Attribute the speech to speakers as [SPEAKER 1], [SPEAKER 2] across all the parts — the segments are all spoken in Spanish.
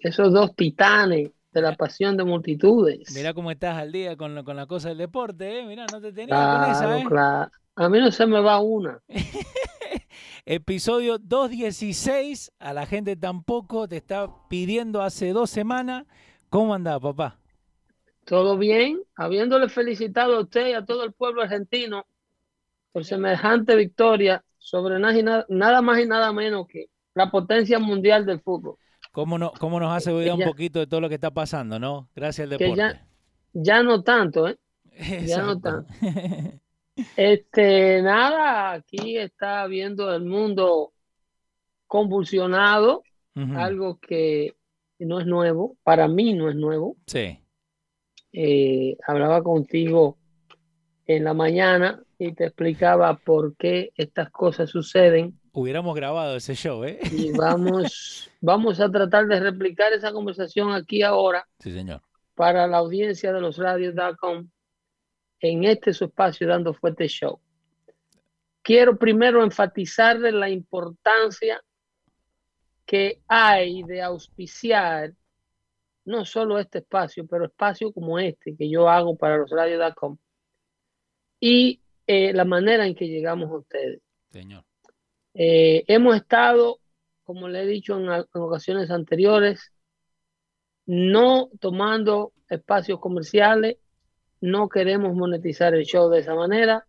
[SPEAKER 1] esos dos titanes de la pasión de multitudes.
[SPEAKER 2] Mira cómo estás al día con, con la cosa del deporte, ¿eh? Mira, no te tenía con esa, ¿eh?
[SPEAKER 1] Claro. A mí no se me va una.
[SPEAKER 2] Episodio 216, a la gente tampoco te está pidiendo hace dos semanas. ¿Cómo anda, papá?
[SPEAKER 1] Todo bien, habiéndole felicitado a usted y a todo el pueblo argentino por semejante victoria sobre nada, nada más y nada menos que la potencia mundial del fútbol.
[SPEAKER 2] ¿Cómo, no, cómo nos hace olvidar un poquito de todo lo que está pasando, no? Gracias al deporte.
[SPEAKER 1] Ya, ya, no tanto, ¿eh? Ya no tanto. Este, nada, aquí está viendo el mundo convulsionado, algo que no es nuevo, para mí no es nuevo.
[SPEAKER 2] Sí.
[SPEAKER 1] Eh, hablaba contigo en la mañana y te explicaba por qué estas cosas suceden.
[SPEAKER 2] Hubiéramos grabado ese show, ¿eh?
[SPEAKER 1] Y vamos, vamos a tratar de replicar esa conversación aquí ahora.
[SPEAKER 2] Sí, señor.
[SPEAKER 1] Para la audiencia de los radios.com en este su espacio dando fuerte show. Quiero primero enfatizar la importancia que hay de auspiciar no solo este espacio, pero espacio como este que yo hago para los radios.com y eh, la manera en que llegamos a ustedes.
[SPEAKER 2] Señor.
[SPEAKER 1] Eh, hemos estado, como le he dicho en, en ocasiones anteriores, no tomando espacios comerciales no queremos monetizar el show de esa manera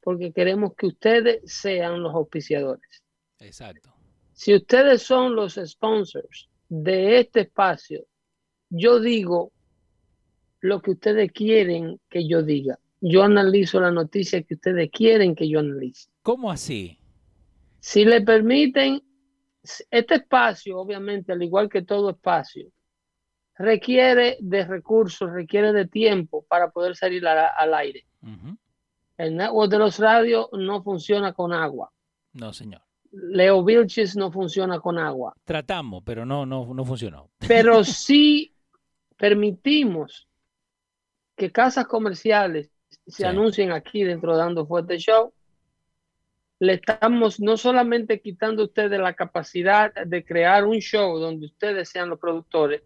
[SPEAKER 1] porque queremos que ustedes sean los auspiciadores.
[SPEAKER 2] Exacto.
[SPEAKER 1] Si ustedes son los sponsors de este espacio, yo digo lo que ustedes quieren que yo diga. Yo analizo la noticia que ustedes quieren que yo analice.
[SPEAKER 2] ¿Cómo así?
[SPEAKER 1] Si le permiten, este espacio, obviamente, al igual que todo espacio, requiere de recursos, requiere de tiempo para poder salir al aire. El network de los radios no funciona con agua.
[SPEAKER 2] No, señor.
[SPEAKER 1] Leo Vilches no funciona con agua.
[SPEAKER 2] Tratamos, pero no, no, no funcionó.
[SPEAKER 1] Pero sí permitimos que casas comerciales se anuncien aquí dentro de Dando Fuerte Show. Le estamos no solamente quitando a ustedes la capacidad de crear un show donde ustedes sean los productores,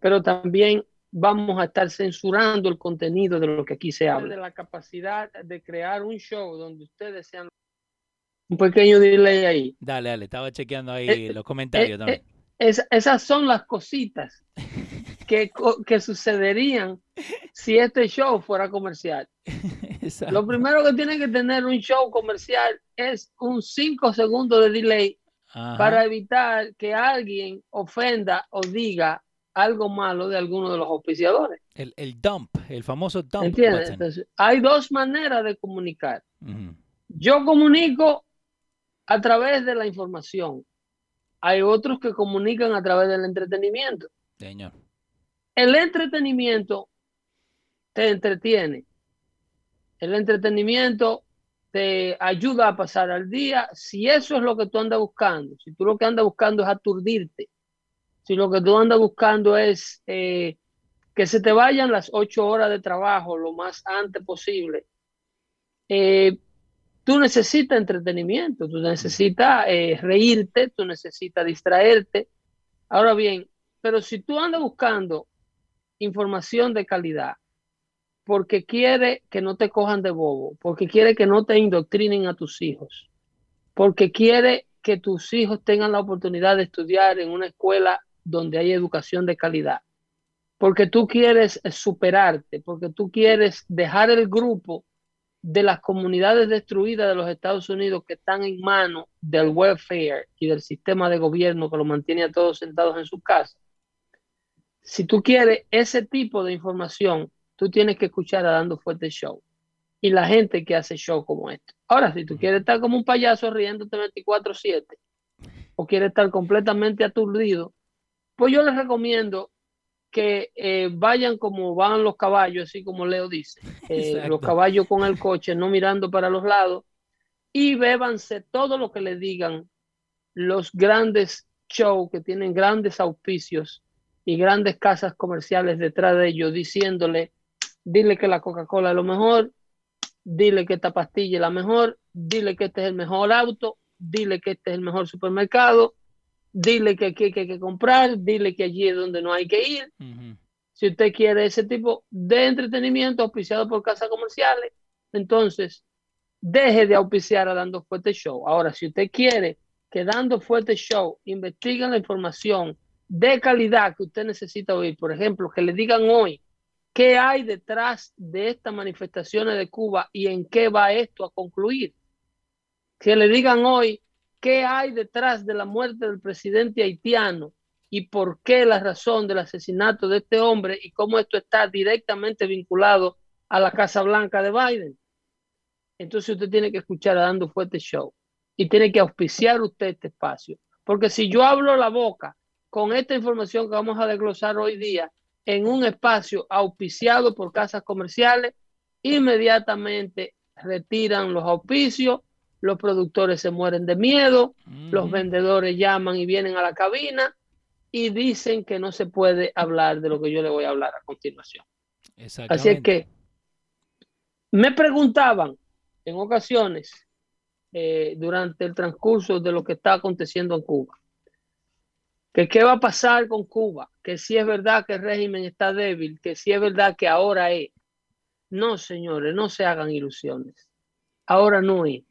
[SPEAKER 1] pero también vamos a estar censurando el contenido de lo que aquí se habla. De la capacidad de crear un show donde ustedes sean un pequeño delay ahí.
[SPEAKER 2] Dale, dale, estaba chequeando ahí eh, los comentarios eh, también.
[SPEAKER 1] Eh, esas son las cositas que, que sucederían si este show fuera comercial. Lo primero que tiene que tener un show comercial es un 5 segundos de delay para evitar que alguien ofenda o diga algo malo de alguno de los auspiciadores.
[SPEAKER 2] El, el dump, el famoso dump.
[SPEAKER 1] ¿Entiendes? hay dos maneras de comunicar. Yo comunico a través de la información. Hay otros que comunican a través del entretenimiento.
[SPEAKER 2] Señor.
[SPEAKER 1] El entretenimiento te entretiene. El entretenimiento te ayuda a pasar al día. Si eso es lo que tú andas buscando, si tú lo que andas buscando es aturdirte, si lo que tú andas buscando es eh, que se te vayan las ocho horas de trabajo lo más antes posible, eh, tú necesitas entretenimiento, tú necesitas eh, reírte, tú necesitas distraerte. Ahora bien, pero si tú andas buscando información de calidad, porque quiere que no te cojan de bobo, porque quiere que no te indoctrinen a tus hijos, porque quiere que tus hijos tengan la oportunidad de estudiar en una escuela donde hay educación de calidad, porque tú quieres superarte, porque tú quieres dejar el grupo de las comunidades destruidas de los Estados Unidos que están en manos del welfare y del sistema de gobierno que lo mantiene a todos sentados en su casa. Si tú quieres ese tipo de información, tú tienes que escuchar a Dando Fuerte Show y la gente que hace show como esto. Ahora, si tú quieres estar como un payaso riéndote 24/7 o quieres estar completamente aturdido, pues yo les recomiendo que eh, vayan como van los caballos, así como Leo dice, eh, los caballos con el coche, no mirando para los lados, y bébanse todo lo que le digan los grandes shows que tienen grandes auspicios y grandes casas comerciales detrás de ellos, diciéndole, dile que la Coca-Cola es lo mejor, dile que esta pastilla es la mejor, dile que este es el mejor auto, dile que este es el mejor supermercado, dile que aquí hay que comprar, dile que allí es donde no hay que ir. Si usted quiere ese tipo de entretenimiento auspiciado por casas comerciales, entonces deje de auspiciar a Dando Fuerte Show. Ahora, si usted quiere que Dando Fuerte Show investigue la información de calidad que usted necesita oír, por ejemplo, que le digan hoy qué hay detrás de estas manifestaciones de Cuba y en qué va esto a concluir. Que le digan hoy qué hay detrás de la muerte del presidente haitiano y por qué la razón del asesinato de este hombre y cómo esto está directamente vinculado a la Casa Blanca de Biden. Entonces usted tiene que escuchar a Dando Fuerte Show y tiene que auspiciar usted este espacio. Porque si yo hablo la boca con esta información que vamos a desglosar hoy día en un espacio auspiciado por casas comerciales, inmediatamente retiran los auspicios los productores se mueren de miedo, los vendedores llaman y vienen a la cabina y dicen que no se puede hablar de lo que yo le voy a hablar a continuación. Así es que me preguntaban en ocasiones eh, durante el transcurso de lo que está aconteciendo en Cuba, que qué va a pasar con Cuba, que si es verdad que el régimen está débil, que si es verdad que ahora es. No, señores, no se hagan ilusiones. Ahora no es.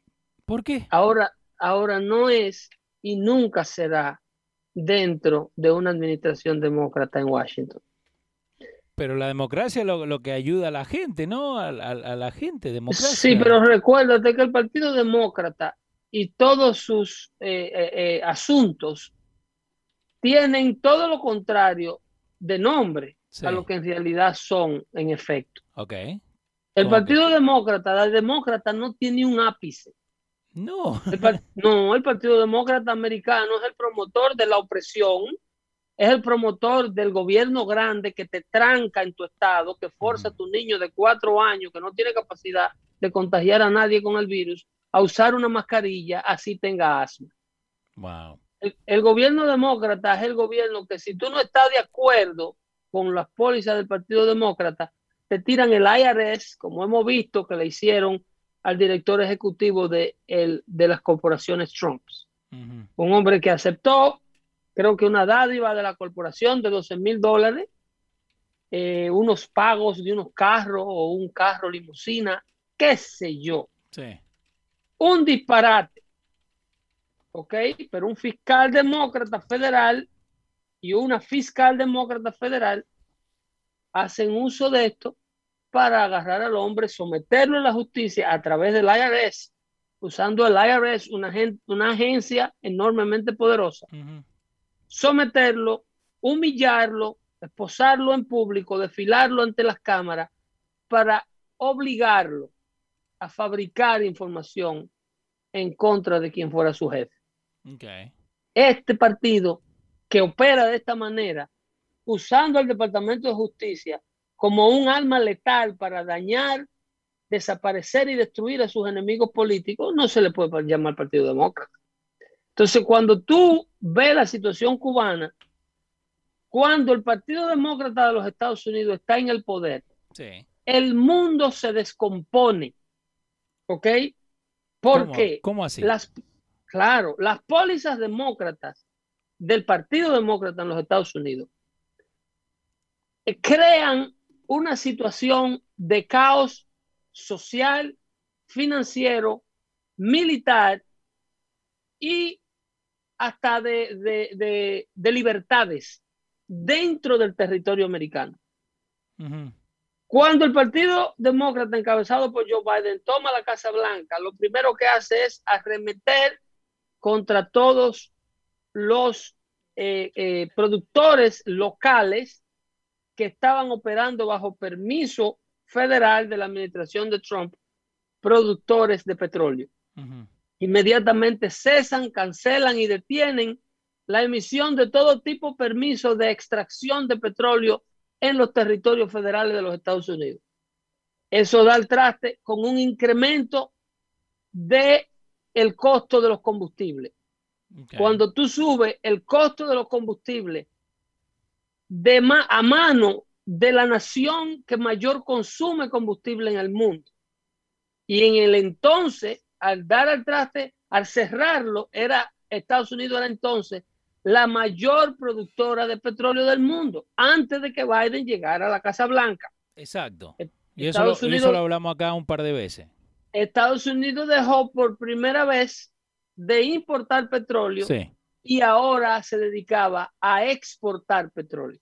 [SPEAKER 2] ¿Por qué?
[SPEAKER 1] Ahora, ahora no es y nunca será dentro de una administración demócrata en Washington.
[SPEAKER 2] Pero la democracia es lo, que ayuda a la gente, ¿no? A, la gente, democracia.
[SPEAKER 1] Sí, pero recuérdate que el Partido Demócrata y todos sus eh, eh, eh, asuntos tienen todo lo contrario de nombre a lo que en realidad son en efecto.
[SPEAKER 2] Ok.
[SPEAKER 1] El Partido Demócrata, la demócrata no tiene un ápice.
[SPEAKER 2] No.
[SPEAKER 1] El, no, el Partido Demócrata Americano es el promotor de la opresión, es el promotor del gobierno grande que te tranca en tu estado, que forza a tu niño de cuatro años que no tiene capacidad de contagiar a nadie con el virus a usar una mascarilla así tenga asma.
[SPEAKER 2] Wow.
[SPEAKER 1] El, el, gobierno demócrata es el gobierno que si tú no estás de acuerdo con las pólizas del Partido Demócrata, te tiran el IRS, como hemos visto que le hicieron al director ejecutivo de, el, de las corporaciones Trumps. Un hombre que aceptó, creo que una dádiva de la corporación de 12 mil dólares, eh, unos pagos de unos carros o un carro limusina, qué sé yo.
[SPEAKER 2] Sí.
[SPEAKER 1] Un disparate. ¿Ok? Pero un fiscal demócrata federal y una fiscal demócrata federal hacen uso de esto para agarrar al hombre, someterlo a la justicia a través del IRS, usando el IRS, una, una agencia enormemente poderosa, someterlo, humillarlo, esposarlo en público, desfilarlo ante las cámaras para obligarlo a fabricar información en contra de quien fuera su jefe. Este partido que opera de esta manera, usando el Departamento de Justicia como un arma letal para dañar, desaparecer y destruir a sus enemigos políticos, no se le puede llamar Partido Demócrata. Entonces, cuando tú ves la situación cubana, cuando el Partido Demócrata de los Estados Unidos está en el poder, el mundo se descompone. ¿Ok? Porque
[SPEAKER 2] ¿Cómo, así?
[SPEAKER 1] Las, claro, las pólizas demócratas del Partido Demócrata en los Estados Unidos crean una situación de caos social, financiero, militar y hasta de, libertades dentro del territorio americano. Cuando el Partido Demócrata encabezado por Joe Biden toma la Casa Blanca, lo primero que hace es arremeter contra todos los eh, eh, productores locales que estaban operando bajo permiso federal de la administración de Trump, productores de petróleo. Inmediatamente cesan, cancelan y detienen la emisión de todo tipo de permisos de extracción de petróleo en los territorios federales de los Estados Unidos. Eso da el traste con un incremento de el costo de los combustibles. Cuando tú subes el costo de los combustibles de a mano de la nación que mayor consume combustible en el mundo. Y en el entonces, al dar al traste, al cerrarlo, era Estados Unidos era entonces la mayor productora de petróleo del mundo, antes de que Biden llegara a la Casa Blanca.
[SPEAKER 2] Exacto. Y eso, lo, eso lo hablamos acá un par de veces.
[SPEAKER 1] Estados Unidos dejó por primera vez de importar petróleo y ahora se dedicaba a exportar petróleo.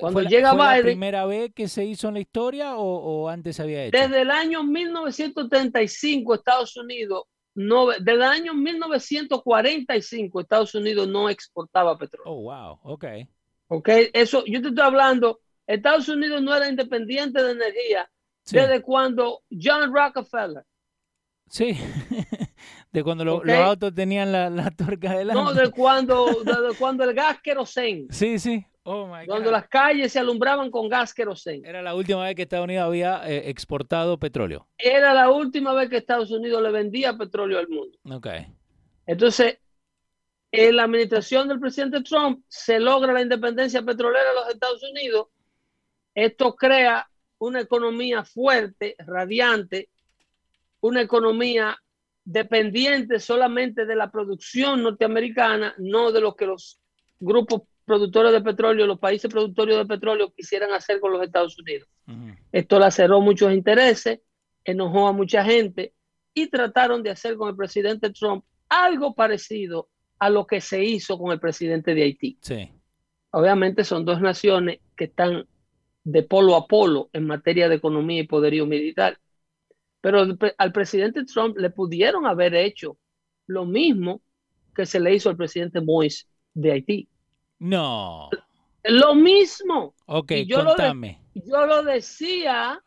[SPEAKER 2] Cuando llega ¿fue la primera vez que se hizo en la historia o, antes había hecho?
[SPEAKER 1] Desde el año 1935 Estados Unidos no, desde el año 1945 Estados Unidos no exportaba petróleo.
[SPEAKER 2] Oh, wow, ok.
[SPEAKER 1] Ok, eso, yo te estoy hablando, Estados Unidos no era independiente de energía desde cuando John Rockefeller.
[SPEAKER 2] Sí, de cuando los autos tenían la, la tuerca delante.
[SPEAKER 1] No, de cuando, de cuando el gas querosén.
[SPEAKER 2] Sí, sí.
[SPEAKER 1] Oh cuando las calles se alumbraban con gas querosén.
[SPEAKER 2] Era la última vez que Estados Unidos había eh, exportado petróleo.
[SPEAKER 1] Era la última vez que Estados Unidos le vendía petróleo al mundo.
[SPEAKER 2] Ok.
[SPEAKER 1] Entonces, en la administración del presidente Trump se logra la independencia petrolera de los Estados Unidos. Esto crea una economía fuerte, radiante, una economía dependiente solamente de la producción norteamericana, no de lo que los grupos productores de petróleo, los países productores de petróleo quisieran hacer con los Estados Unidos. Esto laceró muchos intereses, enojó a mucha gente y trataron de hacer con el presidente Trump algo parecido a lo que se hizo con el presidente de Haití.
[SPEAKER 2] Sí.
[SPEAKER 1] Obviamente son dos naciones que están de polo a polo en materia de economía y poderío militar. Pero al presidente Trump le pudieron haber hecho lo mismo que se le hizo al presidente Moïse de Haití.
[SPEAKER 2] No.
[SPEAKER 1] Lo mismo.
[SPEAKER 2] Ok,
[SPEAKER 1] yo
[SPEAKER 2] contame.
[SPEAKER 1] Lo yo lo decía,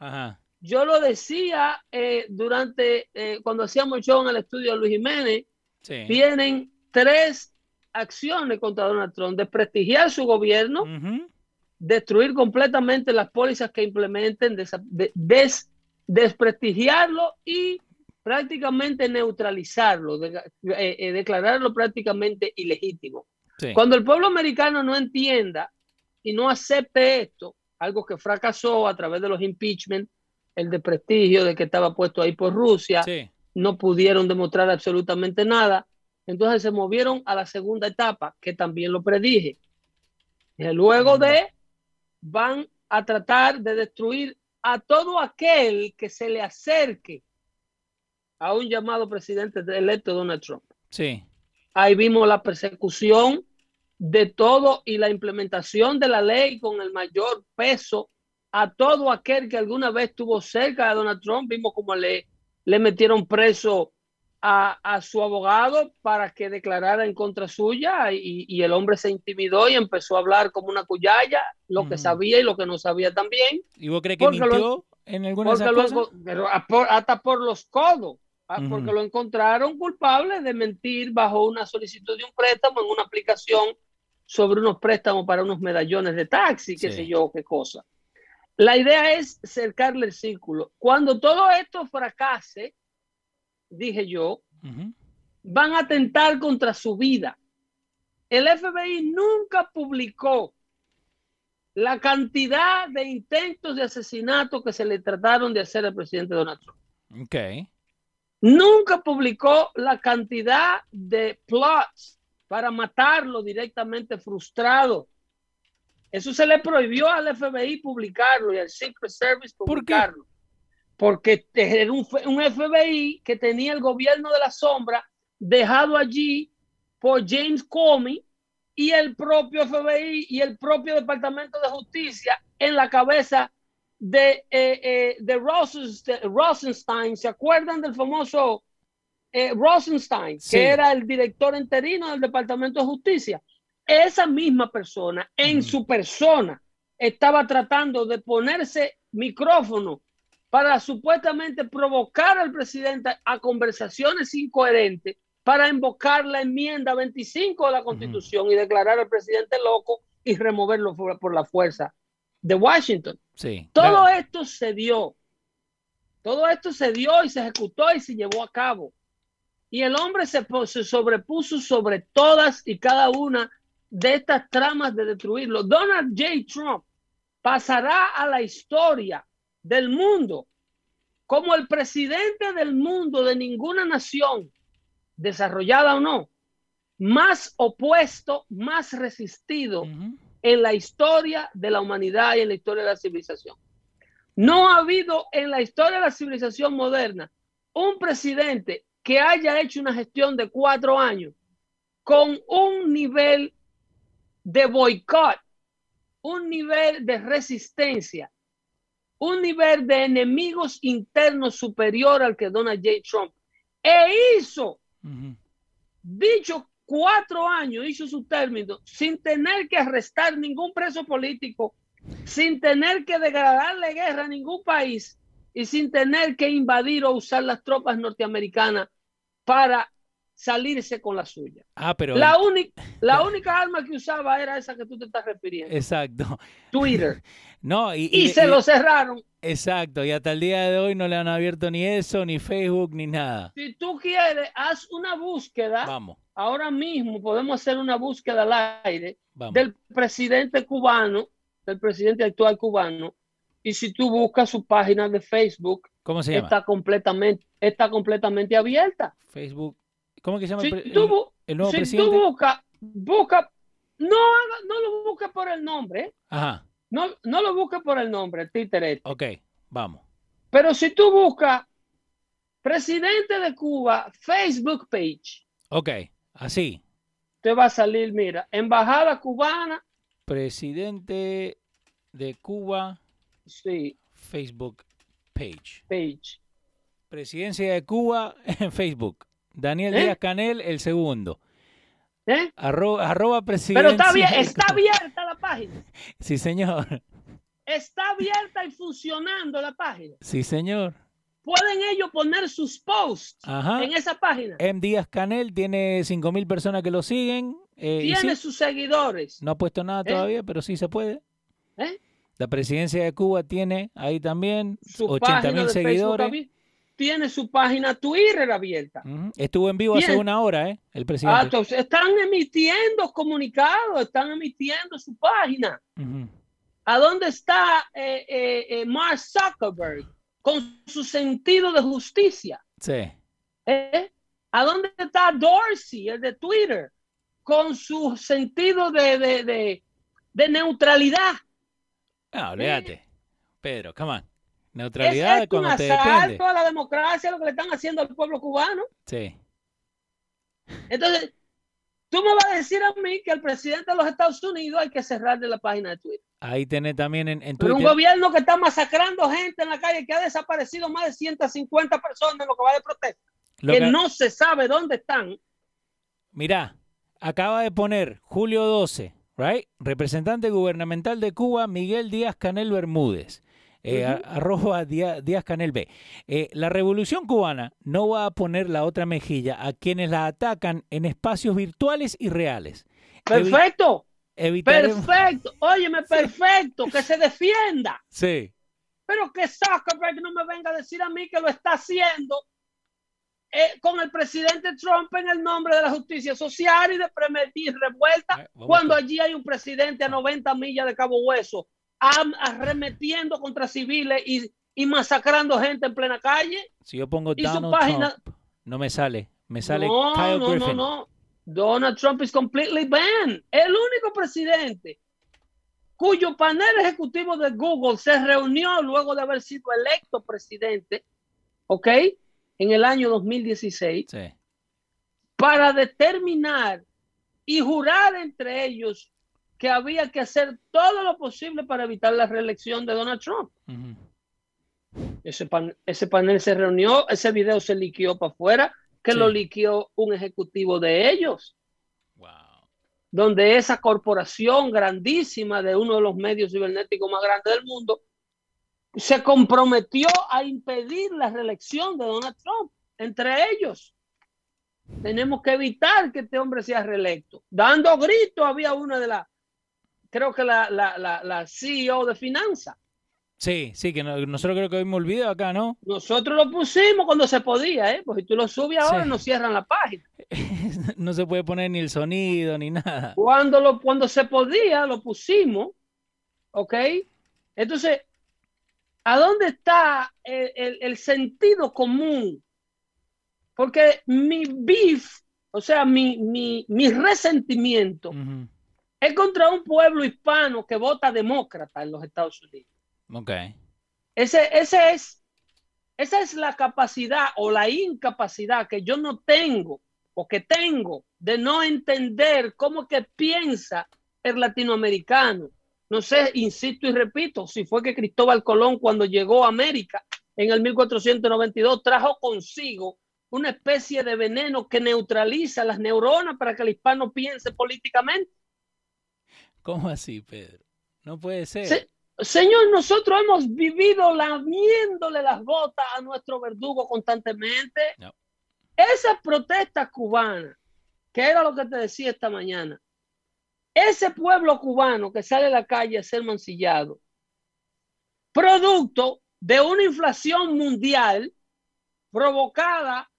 [SPEAKER 1] yo lo decía eh, durante, eh, cuando hacíamos el show en el estudio de Luis Jiménez, tienen tres acciones contra Donald Trump, desprestigiar su gobierno, destruir completamente las pólizas que implementen, desprestigiarlo y prácticamente neutralizarlo, eh, declararlo prácticamente ilegítimo. Cuando el pueblo americano no entienda y no acepte esto, algo que fracasó a través de los impeachment, el de prestigio de que estaba puesto ahí por Rusia, no pudieron demostrar absolutamente nada, entonces se movieron a la segunda etapa, que también lo predije. Luego de, van a tratar de destruir a todo aquel que se le acerque a un llamado presidente electo Donald Trump.
[SPEAKER 2] Sí.
[SPEAKER 1] Ahí vimos la persecución de todo y la implementación de la ley con el mayor peso a todo aquel que alguna vez estuvo cerca de Donald Trump. Vimos como le, le metieron preso a, su abogado para que declarara en contra suya y, el hombre se intimidó y empezó a hablar como una cuyaya, lo que sabía y lo que no sabía también.
[SPEAKER 2] ¿Y vos crees que mintió en alguna
[SPEAKER 1] Pero hasta por los codos. Ah, porque lo encontraron culpable de mentir bajo una solicitud de un préstamo en una aplicación sobre unos préstamos para unos medallones de taxi, qué sé yo, qué cosa. La idea es cercarle el círculo. Cuando todo esto fracase, dije yo, van a atentar contra su vida. El FBI nunca publicó la cantidad de intentos de asesinato que se le trataron de hacer al presidente Donald Trump.
[SPEAKER 2] Okay.
[SPEAKER 1] Nunca publicó la cantidad de plots para matarlo directamente frustrado. Eso se le prohibió al FBI publicarlo y al Secret Service publicarlo. Porque era un, FBI que tenía el gobierno de la sombra dejado allí por James Comey y el propio FBI y el propio Departamento de Justicia en la cabeza de, eh, eh, de Rosenstein. ¿Se acuerdan del famoso eh, Rosenstein, que era el director interino del Departamento de Justicia, esa misma persona, en su persona, estaba tratando de ponerse micrófono para supuestamente provocar al presidente a conversaciones incoherentes para invocar la enmienda 25 de la Constitución y declarar al presidente loco y removerlo por, la fuerza de Washington.
[SPEAKER 2] Sí,
[SPEAKER 1] todo esto se dio. Todo esto se dio y se ejecutó y se llevó a cabo. Y el hombre se, sobrepuso sobre todas y cada una de estas tramas de destruirlo. Donald J. Trump pasará a la historia del mundo como el presidente del mundo de ninguna nación, desarrollada o no, más opuesto, más resistido en la historia de la humanidad y en la historia de la civilización. No ha habido en la historia de la civilización moderna un presidente que haya hecho una gestión de cuatro años con un nivel de boicot, un nivel de resistencia, un nivel de enemigos internos superior al que Donald J. Trump. E hizo dicho cuatro años, hizo su término sin tener que arrestar ningún preso político, sin tener que degradarle guerra a ningún país y sin tener que invadir o usar las tropas norteamericanas para salirse con la suya.
[SPEAKER 2] Ah, pero.
[SPEAKER 1] La, única la única arma que usaba era esa que tú te estás refiriendo,
[SPEAKER 2] Exacto.
[SPEAKER 1] Twitter.
[SPEAKER 2] No, y,
[SPEAKER 1] Y
[SPEAKER 2] y-
[SPEAKER 1] se
[SPEAKER 2] y-
[SPEAKER 1] lo cerraron.
[SPEAKER 2] Exacto, y hasta el día de hoy no le han abierto ni eso, ni Facebook, ni nada.
[SPEAKER 1] Si tú quieres, haz una búsqueda.
[SPEAKER 2] Vamos,
[SPEAKER 1] Ahora mismo podemos hacer una búsqueda al aire
[SPEAKER 2] vamos.
[SPEAKER 1] del presidente cubano, del presidente actual cubano, y si tú buscas su página de Facebook,
[SPEAKER 2] ¿Cómo se llama?
[SPEAKER 1] está completamente, está completamente abierta.
[SPEAKER 2] Facebook. ¿Cómo que se llama
[SPEAKER 1] Si
[SPEAKER 2] el,
[SPEAKER 1] tú,
[SPEAKER 2] el- nuevo
[SPEAKER 1] si
[SPEAKER 2] presidente?
[SPEAKER 1] tú buscas, busca, no, haga- no lo busques por el nombre.
[SPEAKER 2] Ajá,
[SPEAKER 1] no, no lo busques por el nombre, el títere este.
[SPEAKER 2] ok, vamos.
[SPEAKER 1] Pero si tú buscas presidente de Cuba, Facebook page,
[SPEAKER 2] Ok, así.
[SPEAKER 1] te va a salir, mira, embajada cubana,
[SPEAKER 2] Presidente de Cuba,
[SPEAKER 1] sí,
[SPEAKER 2] Facebook page.
[SPEAKER 1] page.
[SPEAKER 2] Presidencia de Cuba en Facebook. Daniel
[SPEAKER 1] ¿Eh?
[SPEAKER 2] Díaz Canel, el segundo.
[SPEAKER 1] ¿Eh?
[SPEAKER 2] Arroba, arroba presidencia.
[SPEAKER 1] Pero está bien, está abierta la página.
[SPEAKER 2] Sí, señor.
[SPEAKER 1] Está abierta y funcionando la página.
[SPEAKER 2] Sí, señor.
[SPEAKER 1] Pueden ellos poner sus posts
[SPEAKER 2] Ajá.
[SPEAKER 1] en esa página.
[SPEAKER 2] M. Díaz Canel tiene 5.000 personas que lo siguen. eh,
[SPEAKER 1] Tiene
[SPEAKER 2] sí,
[SPEAKER 1] sus seguidores.
[SPEAKER 2] no ha puesto nada
[SPEAKER 1] ¿Eh?
[SPEAKER 2] todavía, pero sí se puede.
[SPEAKER 1] ¿eh?
[SPEAKER 2] La presidencia de Cuba tiene ahí también
[SPEAKER 1] Su
[SPEAKER 2] 80
[SPEAKER 1] página
[SPEAKER 2] mil
[SPEAKER 1] de Facebook
[SPEAKER 2] seguidores.
[SPEAKER 1] Tiene su página Twitter abierta.
[SPEAKER 2] Estuvo en vivo hace una hora, ¿eh? El
[SPEAKER 1] Ah,
[SPEAKER 2] presidente.
[SPEAKER 1] entonces están emitiendo comunicados, están emitiendo su página. ¿A dónde está eh, eh, eh, Mark Zuckerberg con su sentido de justicia?
[SPEAKER 2] Sí.
[SPEAKER 1] ¿Eh? ¿A dónde está Dorsey, el de Twitter, con su sentido de, de- de- de neutralidad?
[SPEAKER 2] Ah, olvídate. Pedro, come on.
[SPEAKER 1] Es,
[SPEAKER 2] Neutralidad
[SPEAKER 1] es un
[SPEAKER 2] cuando te
[SPEAKER 1] asalto
[SPEAKER 2] depende.
[SPEAKER 1] a la democracia lo que le están haciendo al pueblo cubano.
[SPEAKER 2] Sí.
[SPEAKER 1] Entonces, tú me vas a decir a mí que al presidente de los Estados Unidos hay que cerrarle la página de Twitter.
[SPEAKER 2] Ahí tenés también en, en
[SPEAKER 1] Pero un
[SPEAKER 2] Twitter.
[SPEAKER 1] gobierno que está masacrando gente en la calle, que ha desaparecido más de 150 personas en lo que va de protesta, que- no se sabe dónde están.
[SPEAKER 2] Mirá, acaba de poner Julio 12, right? Representante gubernamental de Cuba, Miguel Díaz Canel Bermúdez. Eh, a-
[SPEAKER 1] Ujú.
[SPEAKER 2] arroba Díaz, Díaz Canel B. Eh, la revolución cubana no va a poner la otra mejilla a quienes la atacan en espacios virtuales y reales. Evi-
[SPEAKER 1] Perfecto,
[SPEAKER 2] evitaremos-
[SPEAKER 1] perfecto. Óyeme, perfecto, que se defienda.
[SPEAKER 2] Sí,
[SPEAKER 1] Pero que Zuckerberg no me venga a decir a mí que lo está haciendo eh, con el presidente Trump en el nombre de la justicia social y de permitir revuelta cuando allí hay un presidente a 90 millas de Cabo Hueso arremetiendo contra civiles y, y masacrando gente en plena calle.
[SPEAKER 2] si yo pongo
[SPEAKER 1] y su
[SPEAKER 2] Donald
[SPEAKER 1] página-
[SPEAKER 2] Trump, no me sale. Me sale
[SPEAKER 1] no,
[SPEAKER 2] Kyle
[SPEAKER 1] no, no, no. Donald Trump is completely banned. El único presidente cuyo panel ejecutivo de Google se reunió luego de haber sido electo presidente, ¿ok? En el año 2016,
[SPEAKER 2] Sí.
[SPEAKER 1] para determinar y jurar entre ellos que había que hacer todo lo posible para evitar la reelección de Donald Trump.
[SPEAKER 2] Ujú.
[SPEAKER 1] Ese, pan- ese panel se reunió, ese video se liqueó para afuera, que
[SPEAKER 2] Sí.
[SPEAKER 1] lo liqueó un ejecutivo de ellos,
[SPEAKER 2] Wow.
[SPEAKER 1] donde esa corporación grandísima de uno de los medios cibernéticos más grandes del mundo se comprometió a impedir la reelección de Donald Trump, entre ellos. Tenemos que evitar que este hombre sea reelecto. Dando gritos había una de las, creo que la, la, la, la CEO de finanzas.
[SPEAKER 2] Sí, sí, que no- nosotros creo que vimos el video acá, ¿no?
[SPEAKER 1] Nosotros lo pusimos cuando se podía, ¿eh? Porque si tú lo subes ahora
[SPEAKER 2] Sí.
[SPEAKER 1] nos cierran la página.
[SPEAKER 2] no se puede poner ni el sonido ni nada.
[SPEAKER 1] Cuando, lo, cuando se podía, lo pusimos, ¿ok? Entonces, ¿a dónde está el, el- el sentido común? Porque mi beef o sea, mi, mi, mi resentimiento
[SPEAKER 2] Ujú.
[SPEAKER 1] Es contra un pueblo hispano que vota demócrata en los Estados Unidos.
[SPEAKER 2] Ok.
[SPEAKER 1] Ese, ese es, esa es la capacidad o la incapacidad que yo no tengo o que tengo de no entender cómo que piensa el latinoamericano. No sé, insisto y repito, si fue que Cristóbal Colón cuando llegó a América en el 1492 trajo consigo una especie de veneno que neutraliza las neuronas para que el hispano piense políticamente.
[SPEAKER 2] ¿Cómo así, Pedro? No puede ser.
[SPEAKER 1] Se- señor, nosotros hemos vivido lamiéndole las botas a nuestro verdugo constantemente.
[SPEAKER 2] No.
[SPEAKER 1] Esa protesta cubana, que era lo que te decía esta mañana, ese pueblo cubano que sale a la calle a ser mancillado, producto de una inflación mundial provocada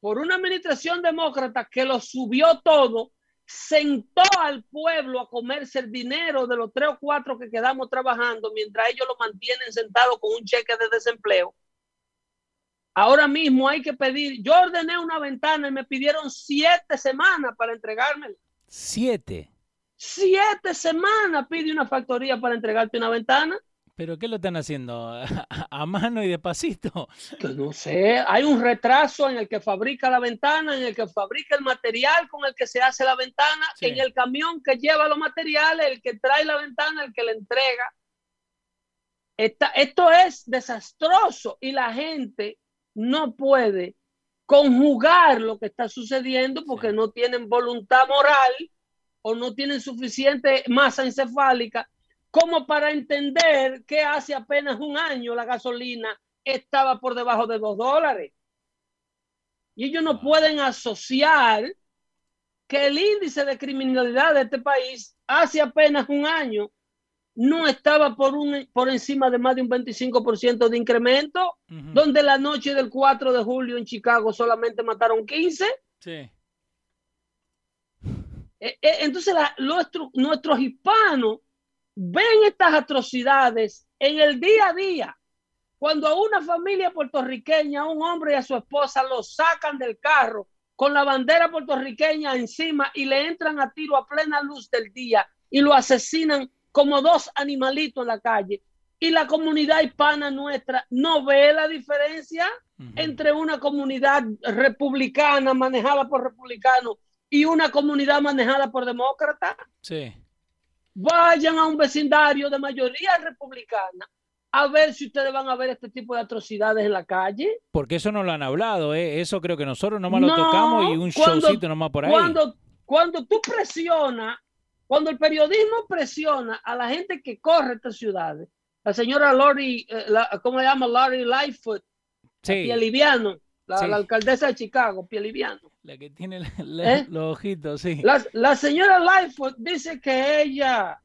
[SPEAKER 1] por una administración demócrata que lo subió todo, sentó al pueblo a comerse el dinero de los tres o cuatro que quedamos trabajando mientras ellos lo mantienen sentado con un cheque de desempleo. Ahora mismo hay que pedir, yo ordené una ventana y me pidieron siete semanas para entregármela.
[SPEAKER 2] Siete.
[SPEAKER 1] Siete semanas pide una factoría para entregarte una ventana.
[SPEAKER 2] ¿Pero qué lo están haciendo? ¿A mano y despacito?
[SPEAKER 1] No sé, hay un retraso en el que fabrica la ventana, en el que fabrica el material con el que se hace la ventana,
[SPEAKER 2] Sí.
[SPEAKER 1] en el camión que lleva los materiales, el que trae la ventana, el que la entrega. Esta- esto es desastroso y la gente no puede conjugar lo que está sucediendo porque
[SPEAKER 2] Sí.
[SPEAKER 1] no tienen voluntad moral o no tienen suficiente masa encefálica como para entender que hace apenas un año la gasolina estaba por debajo de dos dólares. Y ellos no pueden asociar que el índice de criminalidad de este país hace apenas un año no estaba por, un, por encima de más de un 25% de incremento, donde la noche del 4 de julio en Chicago solamente mataron 15.
[SPEAKER 2] Sí.
[SPEAKER 1] Eh, eh, Entonces la- nuestros hispanos ven estas atrocidades en el día a día. Cuando a una familia puertorriqueña, a un hombre y a su esposa lo sacan del carro con la bandera puertorriqueña encima y le entran a tiro a plena luz del día y lo asesinan como dos animalitos en la calle. Y la comunidad hispana nuestra no ve la diferencia entre una comunidad republicana manejada por republicanos y una comunidad manejada por demócratas.
[SPEAKER 2] Sí.
[SPEAKER 1] Vayan a un vecindario de mayoría republicana a ver si ustedes van a ver este tipo de atrocidades en la calle.
[SPEAKER 2] Porque eso no lo han hablado, ¿eh? Eso creo que nosotros nomás lo
[SPEAKER 1] No,
[SPEAKER 2] tocamos y un
[SPEAKER 1] cuando-
[SPEAKER 2] showcito nomás por ahí.
[SPEAKER 1] Cuando, cuando tú presionas, cuando el periodismo presiona a la gente que corre estas ciudades, la señora Lori, eh, la- ¿cómo se llama? Lori Lightfoot,
[SPEAKER 2] sí,
[SPEAKER 1] Pieliviano, la,
[SPEAKER 2] Sí.
[SPEAKER 1] la alcaldesa de Chicago, Pieliviano.
[SPEAKER 2] La que tiene la- la-
[SPEAKER 1] ¿Eh?
[SPEAKER 2] los ojitos, sí.
[SPEAKER 1] La, la señora Lightfoot dice que ella,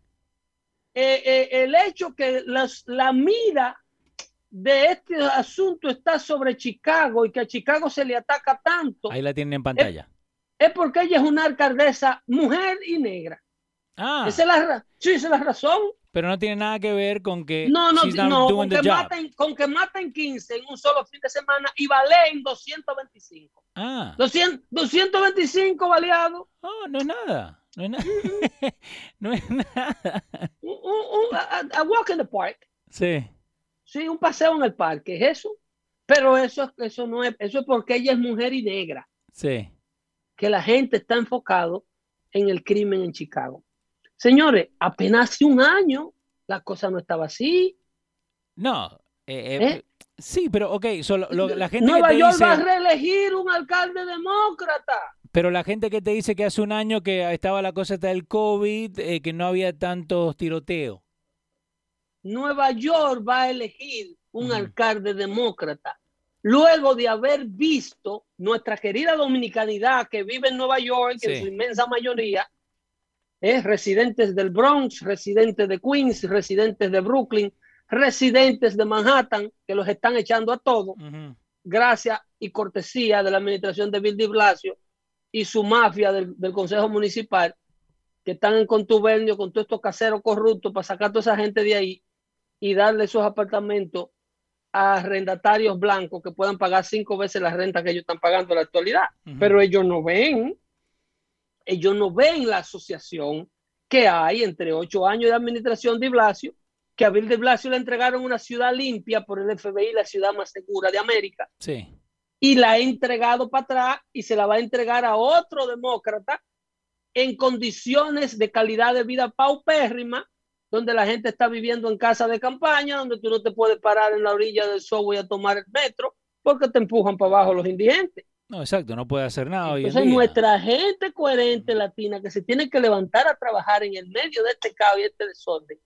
[SPEAKER 1] eh, eh, el hecho que las- la mira de este asunto está sobre Chicago y que a Chicago se le ataca tanto,
[SPEAKER 2] Ahí la tienen en pantalla.
[SPEAKER 1] es porque ella es una alcaldesa mujer y negra.
[SPEAKER 2] Ah,
[SPEAKER 1] Esa es la, sí, esa es la razón.
[SPEAKER 2] pero no tiene nada que ver con que
[SPEAKER 1] No, no, no, con que, maten, con que maten 15 en un solo fin de semana y baleen 225.
[SPEAKER 2] Ah,
[SPEAKER 1] 200, 225 baleados.
[SPEAKER 2] oh, no es nada. No es nada. no es nada.
[SPEAKER 1] Un, un- un- a, a walk in the park.
[SPEAKER 2] Sí.
[SPEAKER 1] Sí, un paseo en el parque, es eso. Pero eso, eso no es, eso es porque ella es mujer y negra,
[SPEAKER 2] Sí.
[SPEAKER 1] que la gente está enfocado en el crimen en Chicago. Señores, apenas hace un año la cosa no estaba así.
[SPEAKER 2] No. Eh, eh,
[SPEAKER 1] ¿Eh?
[SPEAKER 2] Sí, pero ok, solo, lo- la gente que
[SPEAKER 1] Nueva
[SPEAKER 2] te
[SPEAKER 1] York
[SPEAKER 2] dice,
[SPEAKER 1] va a reelegir un alcalde demócrata.
[SPEAKER 2] pero la gente que te dice que hace un año que estaba la cosa del COVID, eh, que no había tantos tiroteos.
[SPEAKER 1] Nueva York va a elegir un alcalde demócrata. Luego de haber visto nuestra querida dominicanidad que vive en Nueva York, que en su inmensa mayoría es residentes del Bronx, residentes de Queens, residentes de Brooklyn, residentes de Manhattan, que los están echando a todos, gracias y cortesía de la administración de Bill de Blasio y su mafia del, del Consejo Municipal, que están en contubernio con todos estos caseros corruptos para sacar a toda esa gente de ahí y darle esos apartamentos a arrendatarios blancos que puedan pagar cinco veces la renta que ellos están pagando en la actualidad. Pero ellos no ven ellos no ven la asociación que hay entre ocho años de administración de Blasio, que a Bill de Blasio le entregaron una ciudad limpia por el FBI, la ciudad más segura de América.
[SPEAKER 2] Sí.
[SPEAKER 1] Y la ha entregado para atrás y se la va a entregar a otro demócrata en condiciones de calidad de vida paupérrima, donde la gente está viviendo en casa de campaña, donde tú no te puedes parar en la orilla del subway a tomar el metro, porque te empujan para abajo los indigentes.
[SPEAKER 2] No, exacto, no puede hacer nada. hoy en
[SPEAKER 1] Entonces,
[SPEAKER 2] día.
[SPEAKER 1] nuestra gente coherente latina que se tiene que levantar a trabajar en el medio de este caos y este desorden,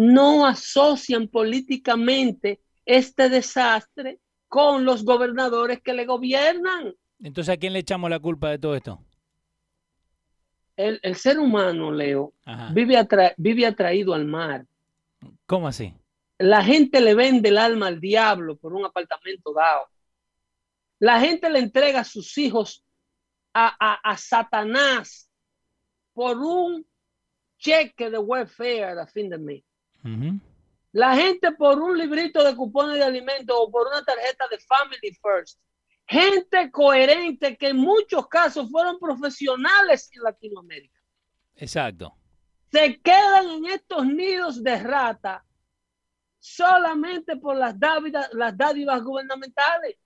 [SPEAKER 1] no asocian políticamente este desastre con los gobernadores que le gobiernan.
[SPEAKER 2] Entonces, ¿a quién le echamos la culpa de todo esto?
[SPEAKER 1] El, el ser humano, Leo,
[SPEAKER 2] Ajá.
[SPEAKER 1] vive, atra- vive atraído al mar.
[SPEAKER 2] ¿Cómo así?
[SPEAKER 1] La gente le vende el alma al diablo por un apartamento dado. La gente le entrega a sus hijos a, a- a Satanás por un cheque de welfare a fin de mes. La gente por un librito de cupones de alimentos o por una tarjeta de Family First. Gente coherente que en muchos casos fueron profesionales en Latinoamérica.
[SPEAKER 2] Exacto.
[SPEAKER 1] Se quedan en estos nidos de rata solamente por las dádivas, las dádivas gubernamentales.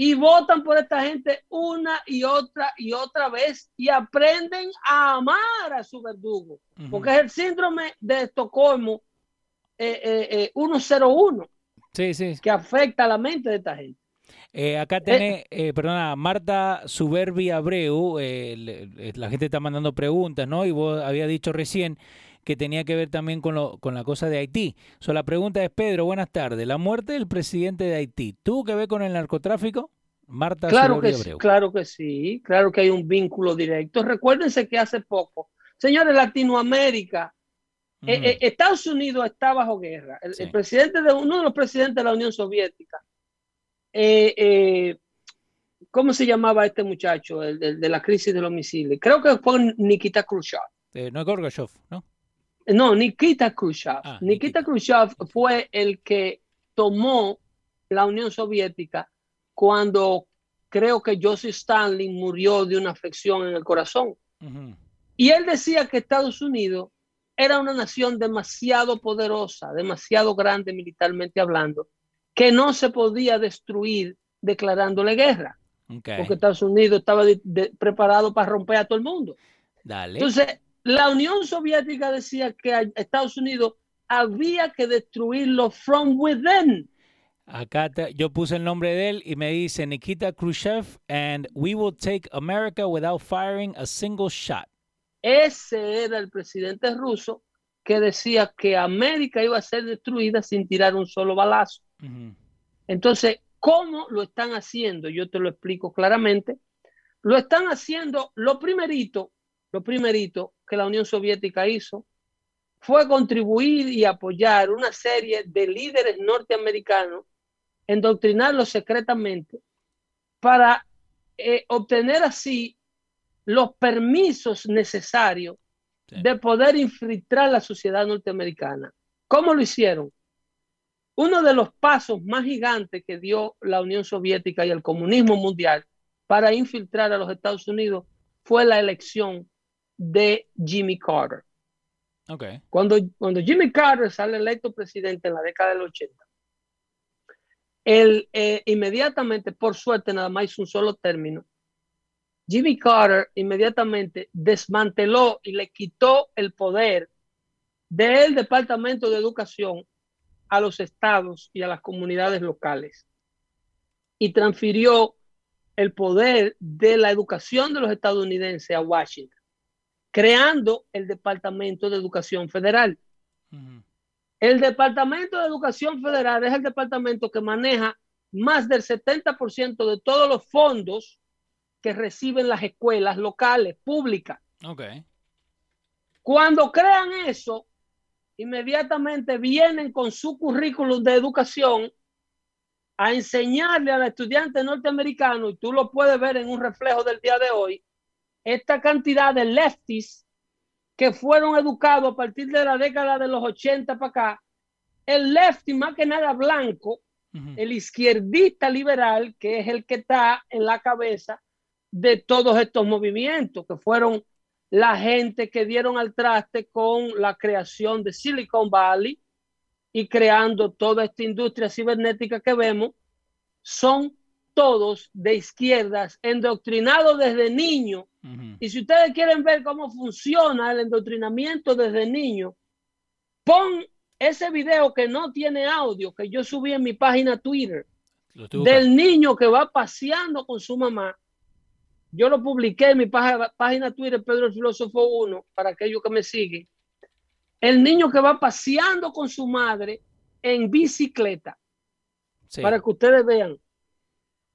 [SPEAKER 1] Y votan por esta gente una y otra y otra vez y aprenden a amar a su verdugo. Porque es el síndrome de Estocolmo eh, eh, eh, 101
[SPEAKER 2] Sí, sí.
[SPEAKER 1] que afecta a la mente de esta gente.
[SPEAKER 2] Eh, acá tenés, eh, perdona, Marta Suberbi Abreu, eh, le- le- la gente está mandando preguntas, ¿no? Y vos habías dicho recién que tenía que ver también con, lo, con la cosa de Haití. So, la pregunta es, Pedro, buenas tardes. ¿La muerte del presidente de Haití tuvo que ver con el narcotráfico? Marta
[SPEAKER 1] Claro que sí, claro que sí, claro que hay un vínculo directo. Recuérdense que hace poco, señores, Latinoamérica, eh,
[SPEAKER 2] Ujú.
[SPEAKER 1] eh, Estados Unidos está bajo guerra. El,
[SPEAKER 2] Sí.
[SPEAKER 1] el presidente de uno de los presidentes de la Unión Soviética, eh, eh, ¿cómo se llamaba este muchacho? El, el de la crisis de los misiles. Creo que fue Nikita Khrushchev.
[SPEAKER 2] No es Gorbachev, ¿no?
[SPEAKER 1] No, Nikita Khrushchev.
[SPEAKER 2] Ah,
[SPEAKER 1] Nikita
[SPEAKER 2] Nikita.
[SPEAKER 1] Khrushchev fue el que tomó la Unión Soviética cuando creo que Joseph Stalin murió de una afección en el corazón. Y él decía que Estados Unidos era una nación demasiado poderosa, demasiado grande militarmente hablando, que no se podía destruir declarándole guerra, porque Estados Unidos estaba de- de- preparado para romper a todo el mundo.
[SPEAKER 2] dale.
[SPEAKER 1] Entonces, la Unión Soviética decía que a Estados Unidos había que destruirlo from within.
[SPEAKER 2] Acá te- yo puse el nombre de él y me dice Nikita Khrushchev and we will take America without firing a single shot.
[SPEAKER 1] Ese era el presidente ruso que decía que América iba a ser destruida sin tirar un solo balazo. Entonces, ¿cómo lo están haciendo? Yo te lo explico claramente. Lo están haciendo, lo primerito, lo primerito que la Unión Soviética hizo fue contribuir y apoyar una serie de líderes norteamericanos, endoctrinarlos secretamente para eh, obtener así los permisos necesarios
[SPEAKER 2] Sí.
[SPEAKER 1] de poder infiltrar la sociedad norteamericana. ¿Cómo lo hicieron? Uno de los pasos más gigantes que dio la Unión Soviética y el comunismo mundial para infiltrar a los Estados Unidos fue la elección de Jimmy Carter.
[SPEAKER 2] Ok.
[SPEAKER 1] Cuando, cuando Jimmy Carter sale electo presidente en la década del 80, él eh, inmediatamente, por suerte, nada más hizo un solo término. Jimmy Carter inmediatamente desmanteló y le quitó el poder del Departamento de Educación a los estados y a las comunidades locales y transfirió el poder de la educación de los estadounidenses a Washington, creando el Departamento de Educación Federal. El Departamento de Educación Federal es el departamento que maneja más del 70% de todos los fondos que reciben las escuelas locales, públicas.
[SPEAKER 2] Ok.
[SPEAKER 1] Cuando crean eso, inmediatamente vienen con su currículum de educación a enseñarle al estudiante norteamericano, y tú lo puedes ver en un reflejo del día de hoy, esta cantidad de lefties que fueron educados a partir de la década de los 80 para acá, el lefty más que nada blanco, el izquierdista liberal, que es el que está en la cabeza de todos estos movimientos, que fueron la gente que dieron al traste con la creación de Silicon Valley y creando toda esta industria cibernética que vemos, son todos de izquierdas, endoctrinados desde niño. Y si ustedes quieren ver cómo funciona el endoctrinamiento desde niño, pon ese video que no tiene audio que yo subí en mi página Twitter del niño que va paseando con su mamá. Yo lo publiqué en mi página, Twitter, Pedro el Filósofo 1, para aquellos que me siguen. El niño que va paseando con su madre en bicicleta. Para que ustedes vean.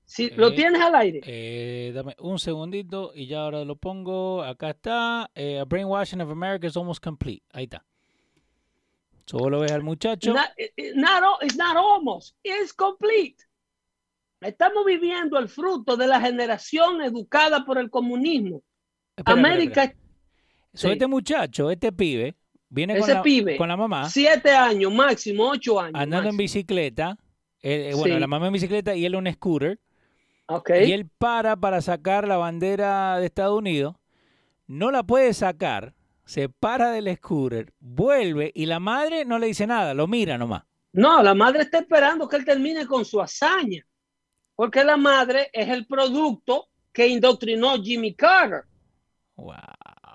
[SPEAKER 1] Si lo eh, tienes al aire.
[SPEAKER 2] Eh, dame un segundito y ya ahora lo pongo. Acá está. Eh, Brainwashing of America is almost complete. Ahí está. Solo ves al muchacho.
[SPEAKER 1] Not, it's not almost. It's complete. Estamos viviendo el fruto de la generación educada por el comunismo. América.
[SPEAKER 2] Este muchacho, este pibe, viene con, la, con la mamá.
[SPEAKER 1] Siete años, máximo, ocho años.
[SPEAKER 2] Andando en bicicleta. Eh, bueno, la mamá en bicicleta y él en un scooter. Okay. Y él para para sacar la bandera de Estados Unidos. No la puede sacar. Se para del scooter, vuelve y la madre no le dice nada, lo mira nomás.
[SPEAKER 1] No, la madre está esperando que él termine con su hazaña porque la madre es el producto que indoctrinó Jimmy Carter.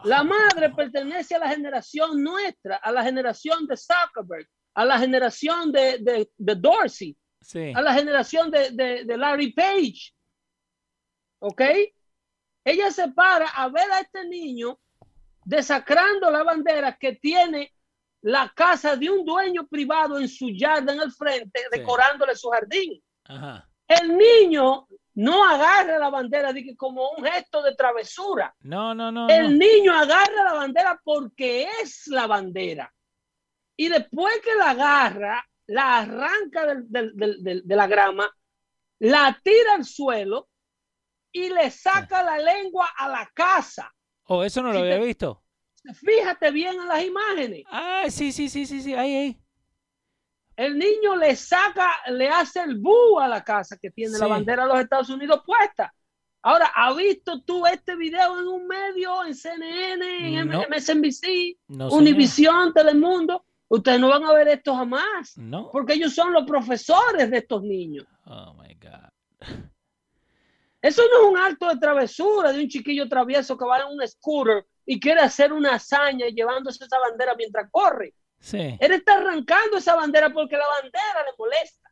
[SPEAKER 1] La madre pertenece a la generación nuestra, a la generación de Zuckerberg, a la generación de, Dorsey, a la generación de, Larry Page. ¿Ok? Ella se para a ver a este niño desacrando la bandera que tiene la casa de un dueño privado en su yarda en el frente, decorándole su jardín. Ajá. El niño no agarra la bandera como un gesto de travesura.
[SPEAKER 2] No, no, no.
[SPEAKER 1] El niño agarra la bandera porque es la bandera. Y después que la agarra, la arranca de la grama, la tira al suelo y le saca la lengua a la casa.
[SPEAKER 2] Oh, eso no lo había visto.
[SPEAKER 1] Fíjate bien en las imágenes.
[SPEAKER 2] Ah, sí, sí, sí, sí, sí, ahí, ahí
[SPEAKER 1] el niño le saca, le hace el bú a la casa que tiene la bandera de los Estados Unidos puesta. Ahora, ¿has visto tú este video en un medio, en CNN, en MSNBC, Univision, Telemundo? Ustedes no van a ver esto jamás. No. Porque ellos son los profesores de estos niños. Oh my God. Eso no es un acto de travesura de un chiquillo travieso que va en un scooter y quiere hacer una hazaña llevándose esa bandera mientras corre. Él está arrancando esa bandera porque la bandera le molesta.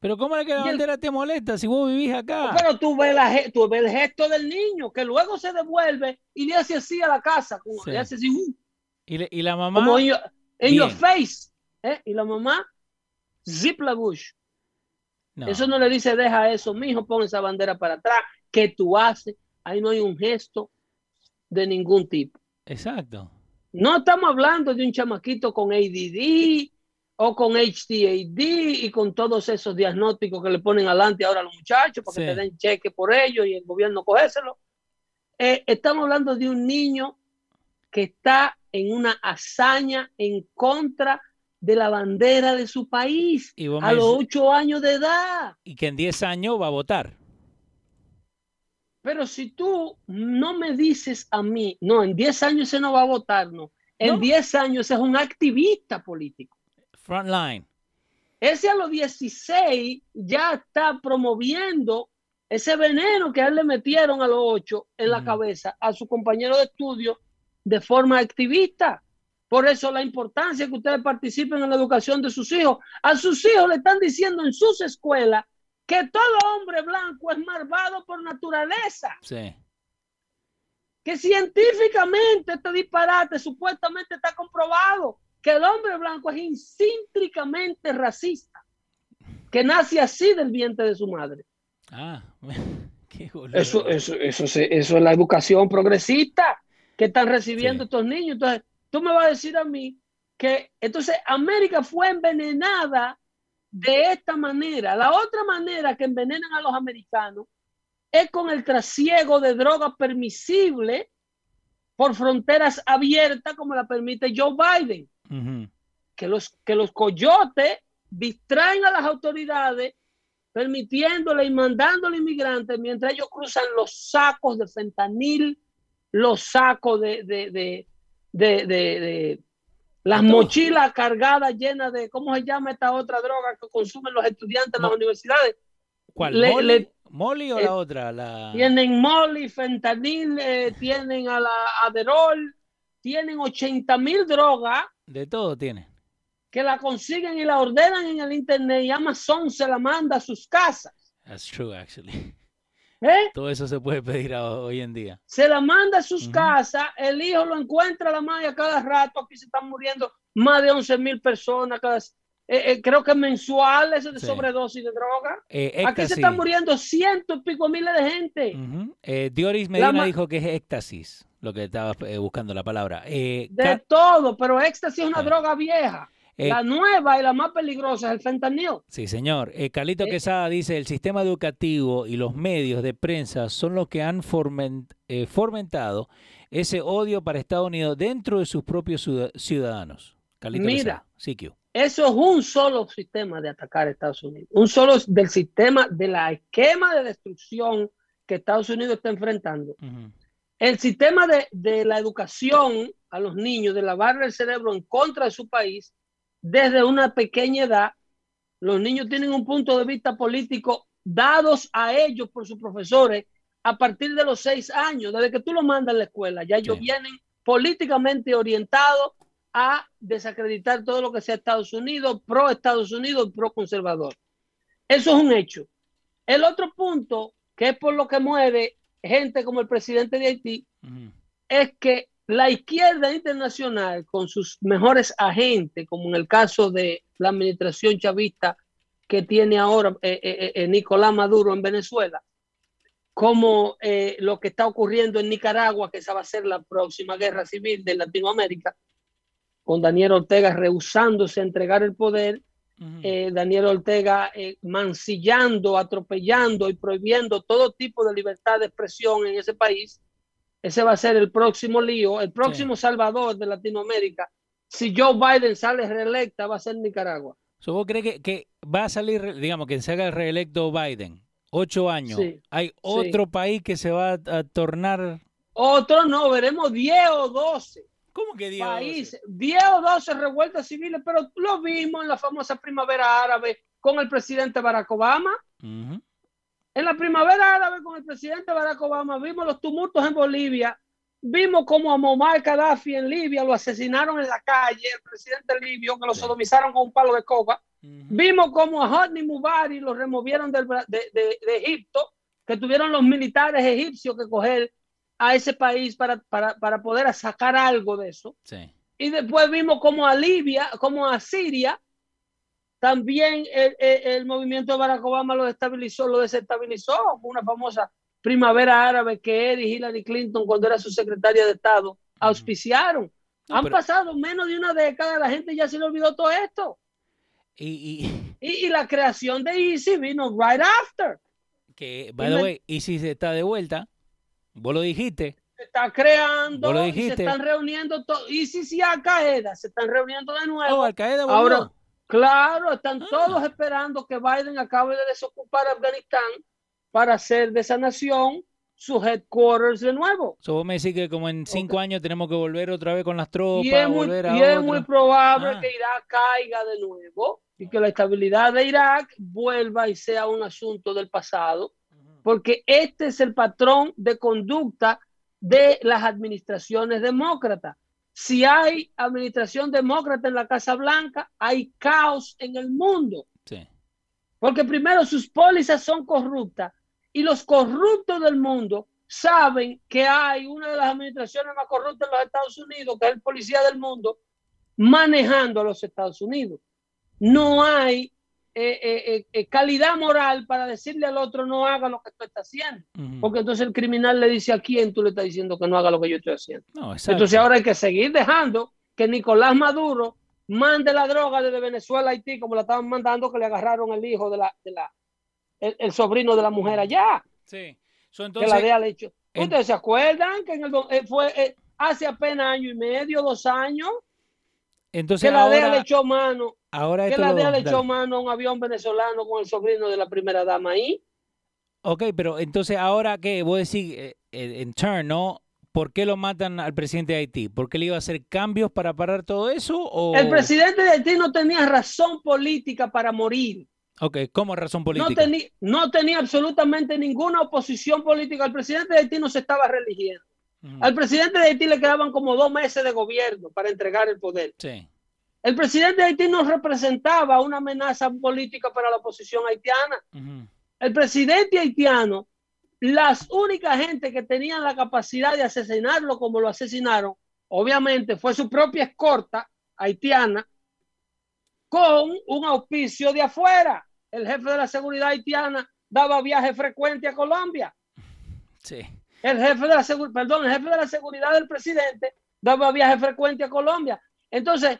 [SPEAKER 2] Pero ¿cómo es que la bandera te molesta si vos vivís acá?
[SPEAKER 1] Pero tú ves, el gesto del niño que luego se devuelve y le hace así a la casa. le hace así, uh.
[SPEAKER 2] ¿Y, la mamá.
[SPEAKER 1] Como en, your, face. ¿eh? Y la mamá, zip la bush. Eso no le dice, deja eso, mijo, pon esa bandera para atrás. ¿Qué tú haces? Ahí no hay un gesto de ningún tipo.
[SPEAKER 2] Exacto.
[SPEAKER 1] No estamos hablando de un chamaquito con ADD o con HDAD y con todos esos diagnósticos que le ponen adelante ahora a los muchachos para que te den cheque por ellos y el gobierno cogéselo. Eh, estamos hablando de un niño que está en una hazaña en contra de la bandera de su país a los ocho años de edad.
[SPEAKER 2] Y que en diez años va a votar.
[SPEAKER 1] Pero si tú no me dices a mí, no, en 10 años ese no va a votar, no. En 10 años es un activista político.
[SPEAKER 2] Frontline.
[SPEAKER 1] Ese a los 16 ya está promoviendo ese veneno que a él le metieron a los 8 en la cabeza a su compañero de estudio de forma activista. Por eso la importancia que ustedes participen en la educación de sus hijos. A sus hijos le están diciendo en sus escuelas que todo hombre blanco es malvado por naturaleza. Sí. Que científicamente este disparate supuestamente está comprobado que el hombre blanco es intrínseamente racista, que nace así del vientre de su madre. Ah, qué eso, eso, eso, eso, es la educación progresista que están recibiendo estos niños. Entonces, tú me vas a decir a mí que entonces América fue envenenada de esta manera. La otra manera que envenenan a los americanos es con el trasiego de drogas permisible por fronteras abiertas como la permite Joe Biden. que, los, que los coyotes distraen a las autoridades permitiéndole y mandándole inmigrantes mientras ellos cruzan los sacos de fentanil, los sacos de, de, de, de, de las mochilas cargadas llenas de, ¿cómo se llama esta otra droga que consumen los estudiantes en las universidades?
[SPEAKER 2] ¿Cuál? Le, ¿Molly, o la eh, otra? La...
[SPEAKER 1] Tienen Molly, fentanil, eh, tienen a la Aderol, tienen 80 mil drogas.
[SPEAKER 2] De todo tienen
[SPEAKER 1] que la consiguen y la ordenan en el internet y Amazon se la manda a sus casas.
[SPEAKER 2] That's true, actually. ¿Eh? Todo eso se puede pedir hoy en día.
[SPEAKER 1] Se la manda a sus casas, el hijo lo encuentra a la madre a cada rato. Aquí se están muriendo más de 11 mil personas cada, eh, eh, creo que mensuales de sobredosis de droga. Aquí se están muriendo cientos y pico miles de gente.
[SPEAKER 2] Dioris Medina dijo que es éxtasis, lo que estaba buscando la palabra.
[SPEAKER 1] de todo, pero éxtasis es una droga vieja. Eh, la nueva y la más peligrosa es el fentanil.
[SPEAKER 2] Sí, señor. Eh, Calito eh, Quesada dice, el sistema educativo y los medios de prensa son los que han eh, fomentado ese odio para Estados Unidos dentro de sus propios ciudadanos.
[SPEAKER 1] Calito Mira, Quesada. eso es un solo sistema de atacar a Estados Unidos. Un solo del sistema de la esquema de destrucción que Estados Unidos está enfrentando. El sistema de, de la educación a los niños, de lavarle el cerebro en contra de su país, desde una pequeña edad, los niños tienen un punto de vista político dados a ellos por sus profesores a partir de los seis años, desde que tú lo mandas a la escuela, ya ellos vienen políticamente orientados a desacreditar todo lo que sea Estados Unidos, pro Estados Unidos, pro conservador. Eso es un hecho. El otro punto, que es por lo que mueve gente como el presidente de Haití, es que la izquierda internacional, con sus mejores agentes, como en el caso de la administración chavista que tiene ahora eh, eh, eh, Nicolás Maduro en Venezuela, como lo que está ocurriendo en Nicaragua, que esa va a ser la próxima guerra civil de Latinoamérica, con Daniel Ortega rehusándose a entregar el poder, Daniel Ortega mancillando, atropellando y prohibiendo todo tipo de libertad de expresión en ese país ese va a ser el próximo lío, el próximo salvador de Latinoamérica. Si Joe Biden sale reelecta, va a ser Nicaragua.
[SPEAKER 2] ¿Vos crees que, va a salir, digamos, que se haga reelecto Biden? Ocho años. ¿Hay otro país que se va a, tornar?
[SPEAKER 1] Otro no, veremos 10 o 12.
[SPEAKER 2] ¿Cómo que 10
[SPEAKER 1] países? 10 o 12 revueltas civiles, pero lo vimos en la famosa primavera árabe con el presidente Barack Obama. En la primavera árabe con el presidente Barack Obama vimos los tumultos en Bolivia, vimos como a Muammar Gaddafi en Libia lo asesinaron en la calle, el presidente libio, que lo sodomizaron con un palo de copa. Vimos como a Hosni Mubarak lo removieron de, Egipto, que tuvieron los militares egipcios que coger a ese país para, para, poder sacar algo de eso. Y después vimos como a Libia, como a Siria, también el, movimiento de Barack Obama lo estabilizó, lo desestabilizó con una famosa primavera árabe que él y Hillary Clinton, cuando era su secretaria de Estado, auspiciaron. Han pasado menos de una década, la gente ya se le olvidó todo esto.
[SPEAKER 2] Y,
[SPEAKER 1] y, la creación de Easy vino right after.
[SPEAKER 2] Que, by the way, Easy está de vuelta. Vos lo dijiste.
[SPEAKER 1] Se está creando. lo dijiste. se están reuniendo. Easy sí, Al Qaeda. Se están reuniendo de nuevo.
[SPEAKER 2] Oh, Al Qaeda
[SPEAKER 1] Ahora, Claro, están ah. todos esperando que Biden acabe de desocupar Afganistán para hacer de esa nación su headquarters de nuevo.
[SPEAKER 2] So, vos me decís que como en cinco años tenemos que volver otra vez con las tropas.
[SPEAKER 1] Y es muy, es muy probable ah. que Irak caiga de nuevo y que la estabilidad de Irak vuelva y sea un asunto del pasado, porque este es el patrón de conducta de las administraciones demócratas si hay administración demócrata en la Casa Blanca, hay caos en el mundo. Porque primero sus pólizas son corruptas y los corruptos del mundo saben que hay una de las administraciones más corruptas en los Estados Unidos, que es el policía del mundo, manejando a los Estados Unidos. No hay eh, eh, eh, calidad moral para decirle al otro no haga lo que tú estás haciendo. Porque entonces el criminal le dice a quién tú le estás diciendo que no haga lo que yo estoy haciendo. entonces ahora hay que seguir dejando que Nicolás Maduro mande la droga desde Venezuela a Haití, como la estaban mandando, que le agarraron el hijo de la, de la el, sobrino de la mujer allá.
[SPEAKER 2] Sí.
[SPEAKER 1] que la había hecho. ¿Ustedes se acuerdan que en el, fue hace apenas año y medio, dos años?
[SPEAKER 2] Entonces
[SPEAKER 1] que la DEA
[SPEAKER 2] ahora,
[SPEAKER 1] le echó mano,
[SPEAKER 2] ahora esto
[SPEAKER 1] la DEA le echó mano a un avión venezolano con el sobrino de la primera dama ahí.
[SPEAKER 2] Ok, pero entonces ahora que vos decís, eh, eh, en turn, ¿no? ¿Por qué lo matan al presidente de Haití? ¿Por qué le iba a hacer cambios para parar todo eso? O...
[SPEAKER 1] El presidente de Haití no tenía razón política para morir.
[SPEAKER 2] Ok, ¿cómo razón
[SPEAKER 1] No,
[SPEAKER 2] política?
[SPEAKER 1] no tenía absolutamente ninguna oposición política. El presidente de Haití no se estaba religiendo. Al presidente de Haití le quedaban como dos meses de gobierno para entregar el poder.
[SPEAKER 2] Sí.
[SPEAKER 1] El presidente de Haití no representaba una amenaza política para la oposición haitiana. El presidente haitiano, las únicas gente que tenían la capacidad de asesinarlo como lo asesinaron, obviamente fue su propia escorta haitiana con un auspicio de afuera. El jefe de la seguridad haitiana daba viaje frecuente a Colombia.
[SPEAKER 2] Sí.
[SPEAKER 1] El jefe de la seguridad, perdón, el jefe de la seguridad del presidente daba viaje frecuente a Colombia. Entonces,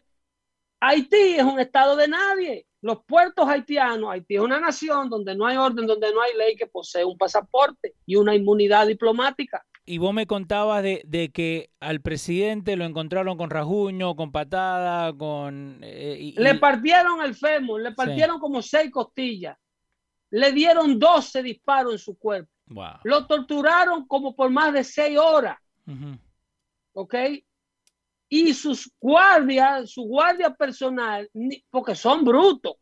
[SPEAKER 1] Haití es un estado de nadie. Los puertos haitianos, Haití es una nación donde no hay orden, donde no hay ley que posee un pasaporte y una inmunidad diplomática.
[SPEAKER 2] Y vos me contabas de, de que al presidente lo encontraron con rasguño, con patada, con... eh, y-
[SPEAKER 1] Le partieron el fémur, le partieron como seis costillas, le dieron 12 disparos en su cuerpo,
[SPEAKER 2] Wow.
[SPEAKER 1] lo torturaron como por más de seis horas. ¿ok? Y sus guardias, su guardia personal, porque son brutos,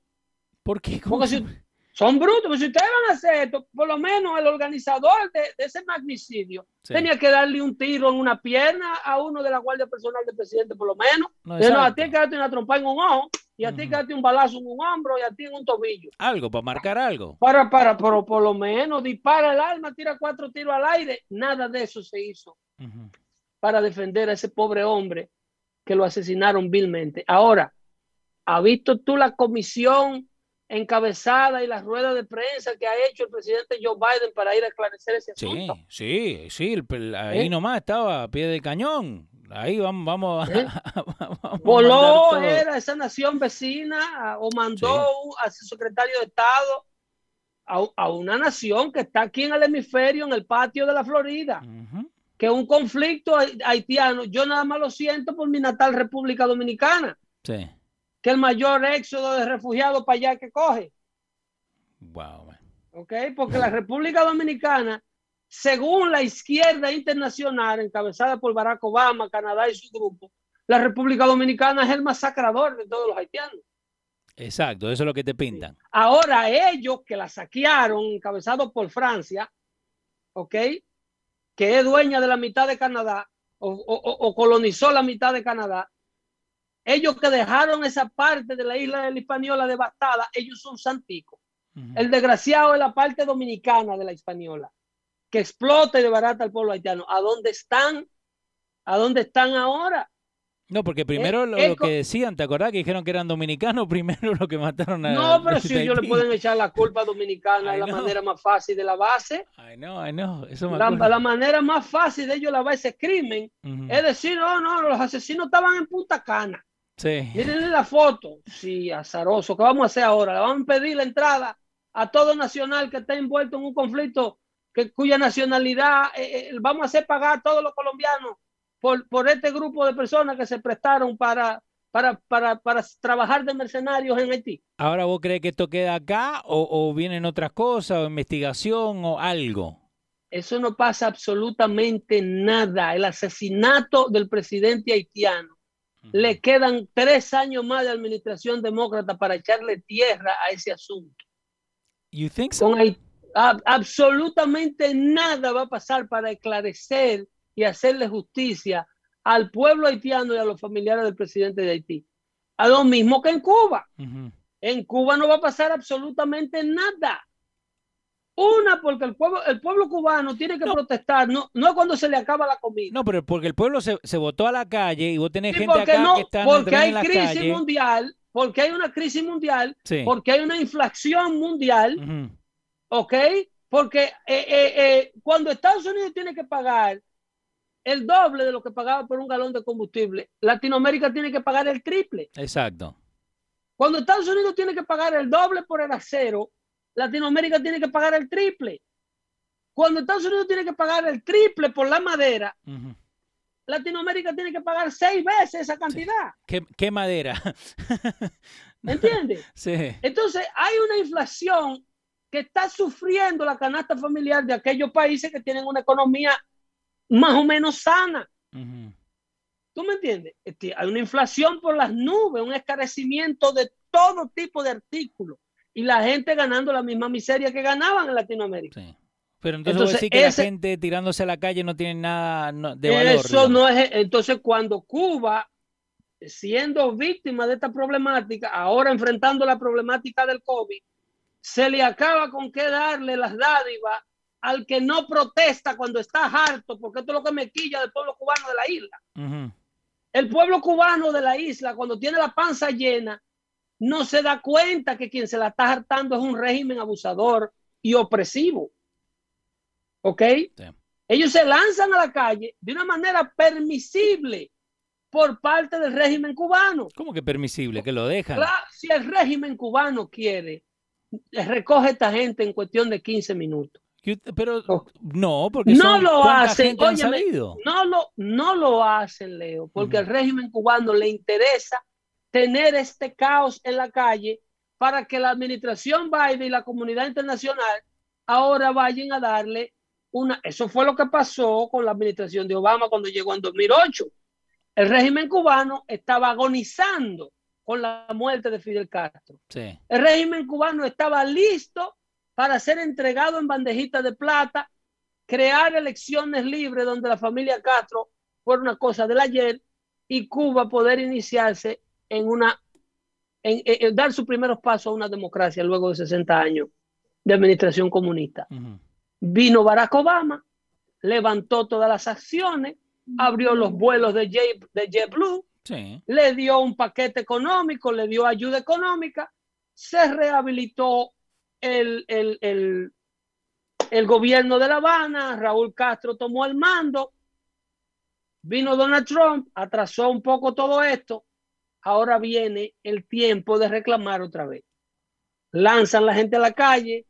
[SPEAKER 2] ¿Por qué? ¿Cómo
[SPEAKER 1] porque si- son brutos, pero si ustedes van a hacer esto, por lo menos el organizador de, de ese magnicidio
[SPEAKER 2] Sí.
[SPEAKER 1] tenía que darle un tiro en una pierna a uno de la guardia personal del presidente, por lo menos.
[SPEAKER 2] No,
[SPEAKER 1] no, a ti que darte una trompa en un ojo, y a ti hay que
[SPEAKER 2] Ujú.
[SPEAKER 1] darte un balazo en un hombro, y a ti en un tobillo.
[SPEAKER 2] Algo, para marcar algo.
[SPEAKER 1] Para, para, pero por lo menos dispara el arma, tira cuatro tiros al aire. Nada de eso se hizo. Para defender a ese pobre hombre que lo asesinaron vilmente. Ahora, ¿has visto tú la comisión encabezada y las ruedas de prensa que ha hecho el presidente Joe Biden para ir a esclarecer ese
[SPEAKER 2] Sí,
[SPEAKER 1] asunto?
[SPEAKER 2] sí, sí. el pel- ahí
[SPEAKER 1] ¿Eh?
[SPEAKER 2] nomás estaba a pie del cañón. Ahí vamos, vamos, a-
[SPEAKER 1] ¿Eh?
[SPEAKER 2] vamos a mandar
[SPEAKER 1] Voló era esa nación vecina o mandó a su secretario de Estado a, a una nación que está aquí en el hemisferio, en el patio de la Florida.
[SPEAKER 2] Ujú.
[SPEAKER 1] Que un conflicto hai- haitiano, yo nada más lo siento por mi natal República Dominicana,
[SPEAKER 2] Sí.
[SPEAKER 1] que el mayor éxodo de refugiados para allá que coge,
[SPEAKER 2] Wow, man.
[SPEAKER 1] ¿ok? Porque la República Dominicana, según la izquierda internacional, encabezada por Barack Obama, Canadá y su grupo, la República Dominicana es el masacrador de todos los haitianos.
[SPEAKER 2] Exacto, eso es lo que te pintan.
[SPEAKER 1] Ahora ellos que la saquearon, encabezados por Francia, ¿ok? Que es dueña de la mitad de Canadá o, o- o colonizó la mitad de Canadá, ellos que dejaron esa parte de la isla de la Hispaniola devastada, ellos son santicos. El desgraciado es la parte dominicana de la Hispaniola, que explota y desbarata al pueblo haitiano. ¿A dónde están? ¿A dónde están ahora?
[SPEAKER 2] No, porque primero lo,
[SPEAKER 1] co-
[SPEAKER 2] que decían, ¿te acordás que dijeron que eran dominicanos? Primero lo que mataron a
[SPEAKER 1] No, pero
[SPEAKER 2] de
[SPEAKER 1] si ellos le pueden echar la culpa a dominicana, es la manera más fácil de la base.
[SPEAKER 2] Ay, no, ay, no, eso me
[SPEAKER 1] La, la manera más fácil de ellos lavar ese crimen es decir, no, no, los asesinos estaban en Punta Cana.
[SPEAKER 2] Sí.
[SPEAKER 1] Miren la foto. Sí, azaroso. ¿Qué vamos a hacer ahora? Le vamos a pedir la entrada a todo nacional que esté envuelto en un conflicto que, cuya nacionalidad eh, eh, vamos a hacer pagar a todos los colombianos por, por este grupo de personas que se prestaron para, para, para, para trabajar de mercenarios en Haití.
[SPEAKER 2] Ahora vos crees que esto queda acá o, o vienen otras cosas o investigación o algo.
[SPEAKER 1] Eso no pasa absolutamente nada. El asesinato del presidente haitiano. Le quedan tres años más de administración demócrata para echarle tierra a ese asunto.
[SPEAKER 2] You think so?
[SPEAKER 1] Con Haití, a- absolutamente nada va a pasar para esclarecer y hacerle justicia al pueblo haitiano y a los familiares del presidente de Haití. A lo mismo que en Cuba. En Cuba no va a pasar absolutamente nada. Una, porque el pueblo, el pueblo cubano tiene que
[SPEAKER 2] No.
[SPEAKER 1] protestar, no, no cuando se le acaba la comida.
[SPEAKER 2] No, pero porque el pueblo se, se votó a la calle y vos tenés
[SPEAKER 1] Sí,
[SPEAKER 2] gente
[SPEAKER 1] porque
[SPEAKER 2] acá
[SPEAKER 1] no,
[SPEAKER 2] que están
[SPEAKER 1] porque hay
[SPEAKER 2] en la
[SPEAKER 1] crisis
[SPEAKER 2] calle.
[SPEAKER 1] mundial, porque hay una crisis mundial,
[SPEAKER 2] Sí.
[SPEAKER 1] porque hay una inflación mundial. ¿ok? Porque eh, eh, eh, cuando Estados Unidos tiene que pagar el doble de lo que pagaba por un galón de combustible, Latinoamérica tiene que pagar el triple.
[SPEAKER 2] Exacto.
[SPEAKER 1] Cuando Estados Unidos tiene que pagar el doble por el acero, Latinoamérica tiene que pagar el triple. Cuando Estados Unidos tiene que pagar el triple por la madera. Latinoamérica tiene que pagar seis veces esa cantidad.
[SPEAKER 2] ¿Qué, qué madera?
[SPEAKER 1] ¿Entiendes?
[SPEAKER 2] sí.
[SPEAKER 1] Entonces, hay una inflación que está sufriendo la canasta familiar de aquellos países que tienen una economía más o menos sana. ¿Tú me entiendes? Este, hay una inflación por las nubes, un escarecimiento de todo tipo de artículos y la gente ganando la misma miseria que ganaban en Latinoamérica.
[SPEAKER 2] Sí. Pero entonces,
[SPEAKER 1] Entonces,
[SPEAKER 2] decís que
[SPEAKER 1] ese-
[SPEAKER 2] la gente tirándose a la calle no tiene nada de valor.
[SPEAKER 1] Eso
[SPEAKER 2] digamos.
[SPEAKER 1] no es. Entonces, cuando Cuba, siendo víctima de esta problemática, ahora enfrentando la problemática del COVID, se le acaba con qué darle las dádivas al que no protesta cuando está harto, porque esto es lo que me quilla del pueblo cubano de la isla. El pueblo cubano de la isla, cuando tiene la panza llena, no se da cuenta que quien se la está hartando es un régimen abusador y opresivo. ¿Ok?
[SPEAKER 2] Sí.
[SPEAKER 1] Ellos se lanzan a la calle de una manera permisible por parte del régimen cubano.
[SPEAKER 2] ¿Cómo que permisible? Que lo dejan.
[SPEAKER 1] Claro, si el régimen cubano quiere, recoge a esta gente en cuestión de 15 minutos.
[SPEAKER 2] Pero
[SPEAKER 1] Oh.
[SPEAKER 2] no, porque
[SPEAKER 1] No
[SPEAKER 2] son-
[SPEAKER 1] lo
[SPEAKER 2] ¿cuánta
[SPEAKER 1] hacen, óyeme? No lo, no lo hacen, Leo, porque
[SPEAKER 2] Ujú.
[SPEAKER 1] al régimen cubano le interesa tener este caos en la calle para que la administración Biden y la comunidad internacional ahora vayan a darle una... Eso fue lo que pasó con la administración de Obama cuando llegó en 2008. El régimen cubano estaba agonizando con la muerte de Fidel Castro.
[SPEAKER 2] Sí.
[SPEAKER 1] El régimen cubano estaba listo para ser entregado en bandejitas de plata, crear elecciones libres donde la familia Castro fuera una cosa del ayer y Cuba poder iniciarse en una, en, en- en dar sus primeros pasos a una democracia luego de 60 años de administración comunista. Vino Barack Obama, levantó todas las acciones, abrió los vuelos de, Jet- de JetBlue,
[SPEAKER 2] Sí.
[SPEAKER 1] le dio un paquete económico, le dio ayuda económica, se rehabilitó el, el, el, el gobierno de La Habana, Raúl Castro tomó el mando, vino Donald Trump, atrasó un poco todo esto, ahora viene el tiempo de reclamar otra vez. Lanzan la gente a la calle,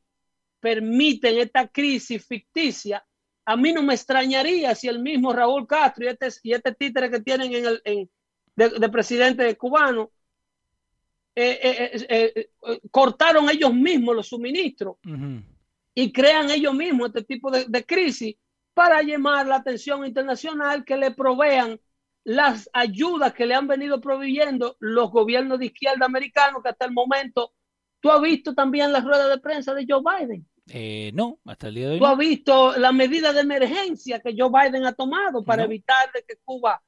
[SPEAKER 1] permiten esta crisis ficticia. A mí no me extrañaría si el mismo Raúl Castro y este, y este títere que tienen en el, en, de, de presidente cubano, eh, eh, eh, eh, cortaron ellos mismos los suministros y crean ellos mismos este tipo de, de crisis para llamar la atención internacional que le provean las ayudas que le han venido proveyendo los gobiernos de izquierda americanos que hasta el momento tú has visto también las ruedas de prensa de Joe Biden.
[SPEAKER 2] Eh, no, hasta el día de hoy
[SPEAKER 1] Tú
[SPEAKER 2] no.
[SPEAKER 1] has visto la medida de emergencia que Joe Biden ha tomado para
[SPEAKER 2] No.
[SPEAKER 1] evitar de que Cuba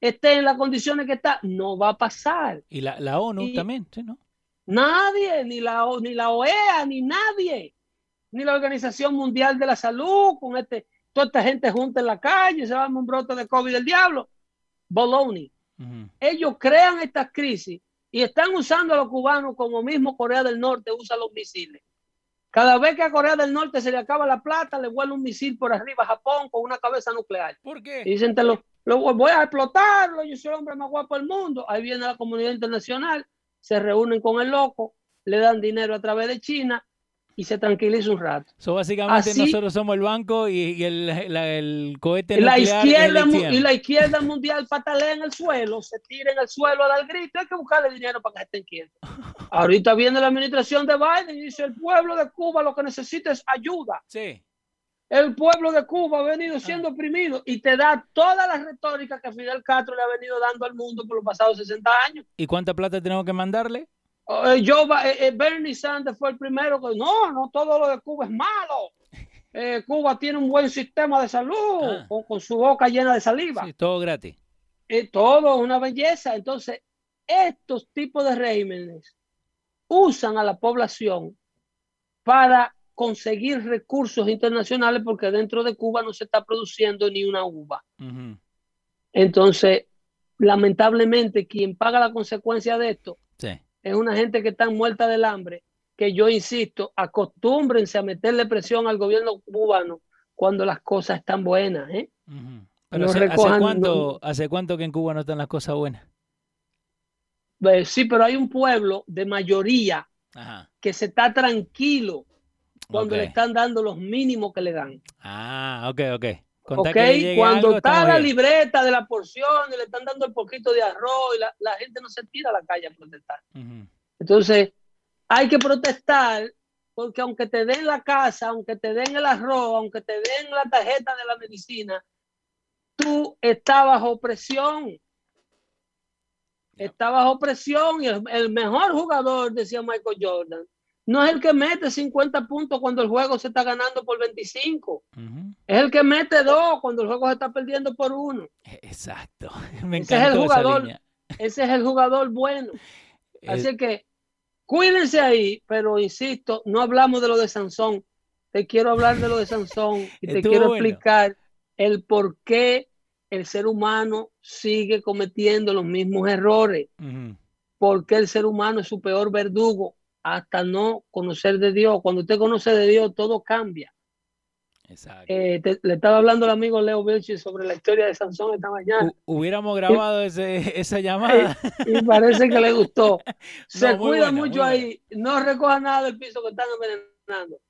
[SPEAKER 1] esté en las condiciones que está. No va a pasar.
[SPEAKER 2] Y la, la ONU
[SPEAKER 1] Y-
[SPEAKER 2] también, ¿sí, no?
[SPEAKER 1] Nadie, ni la, O- ni la OEA, ni nadie, ni la Organización Mundial de la Salud, con este, toda esta gente junta en la calle, se va a un brote de COVID del diablo.
[SPEAKER 2] Ujú.
[SPEAKER 1] Ellos crean estas crisis y están usando a los cubanos como mismo Corea del Norte usa los misiles. Cada vez que a Corea del Norte se le acaba la plata, le vuelve un misil por arriba a Japón con una cabeza nuclear.
[SPEAKER 2] ¿Por
[SPEAKER 1] Y
[SPEAKER 2] qué?
[SPEAKER 1] dicen, te lo, lo voy a explotarlo, yo soy el hombre más guapo del mundo. Ahí viene la comunidad internacional, se reúnen con el loco, le dan dinero a través de China y se tranquiliza un rato.
[SPEAKER 2] So, básicamente
[SPEAKER 1] Así-
[SPEAKER 2] nosotros somos el banco y, y el, la- el cohete
[SPEAKER 1] la, izquierda,
[SPEAKER 2] el
[SPEAKER 1] y la izquierda mundial patalea en el suelo, se tira en el suelo a dar grito, hay que buscarle dinero para que estén quietos. Ahorita viene la administración de Biden y dice, el pueblo de Cuba lo que necesita es ayuda.
[SPEAKER 2] Sí.
[SPEAKER 1] El pueblo de Cuba ha venido siendo oprimido y te da toda la retórica que Fidel Castro le ha venido dando al mundo por los pasados 60 años.
[SPEAKER 2] ¿Y cuánta plata tenemos que mandarle?
[SPEAKER 1] Eh, Joe Ba- eh, eh, Bernie Sanders fue el primero que no, no todo lo de Cuba es malo. Eh, Cuba tiene un buen sistema de salud
[SPEAKER 2] Ah.
[SPEAKER 1] con, con su boca llena de saliva.
[SPEAKER 2] Sí, todo gratis.
[SPEAKER 1] Eh, todo es una belleza. Entonces, estos tipos de regímenes usan a la población para conseguir recursos internacionales porque dentro de Cuba no se está produciendo ni una uva. Entonces, lamentablemente, quien paga la consecuencia de esto
[SPEAKER 2] Sí.
[SPEAKER 1] Es una gente que está muerta del hambre, que yo insisto, acostúmbrense a meterle presión al gobierno cubano cuando las cosas están buenas. ¿eh?
[SPEAKER 2] Pero
[SPEAKER 1] No
[SPEAKER 2] hace, cuánto, ¿hace cuánto que en Cuba no están las cosas buenas?
[SPEAKER 1] Eh, Sí, pero hay un pueblo de mayoría
[SPEAKER 2] Ajá.
[SPEAKER 1] que se está tranquilo cuando le están dando los mínimos que le dan.
[SPEAKER 2] Ah, ok, ok.
[SPEAKER 1] Cuando está la libreta de la porción y le están dando el poquito de arroz y la, gente no se tira a la calle a protestar. Entonces, hay que protestar porque aunque te den la casa, aunque te den el arroz, aunque te den la tarjeta de la medicina, tú estás bajo presión. Está bajo presión y el, mejor jugador, decía Michael Jordan, no es el que mete 50 puntos cuando el juego se está ganando por 25. Es el que mete dos cuando el juego se está perdiendo por uno.
[SPEAKER 2] Exacto.
[SPEAKER 1] ese es el jugador. Ese es el jugador bueno. Así que Cuídense ahí, pero insisto, no hablamos de lo de Sansón. Te quiero hablar de lo de Sansón y te quiero explicar el por qué el ser humano sigue cometiendo los mismos errores. Por qué el ser humano es su peor verdugo hasta no conocer de Dios. Cuando usted conoce de Dios, todo cambia. Eh, le estaba hablando al amigo Leo Vilchi sobre la historia de Sansón esta mañana.
[SPEAKER 2] hubiéramos grabado esa llamada.
[SPEAKER 1] Y, parece que le gustó. Se cuida mucho ahí. No recoja nada del piso que están envenenando.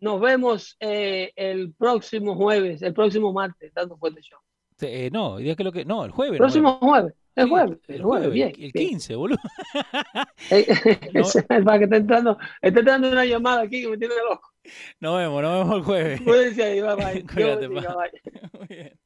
[SPEAKER 1] Nos vemos eh, el próximo jueves, el próximo martes, dando fuerte show.
[SPEAKER 2] Eh, no, que lo que. No, el jueves.
[SPEAKER 1] Próximo jueves. El jueves, el jueves, bien.
[SPEAKER 2] El 15, boludo.
[SPEAKER 1] Para que esté entrando, esté entrando una llamada aquí que me tiene loco.
[SPEAKER 2] Nos vemos, nos vemos el jueves.
[SPEAKER 1] Cuídense ahí, bye bye. Cuídate, bye. Muy bien.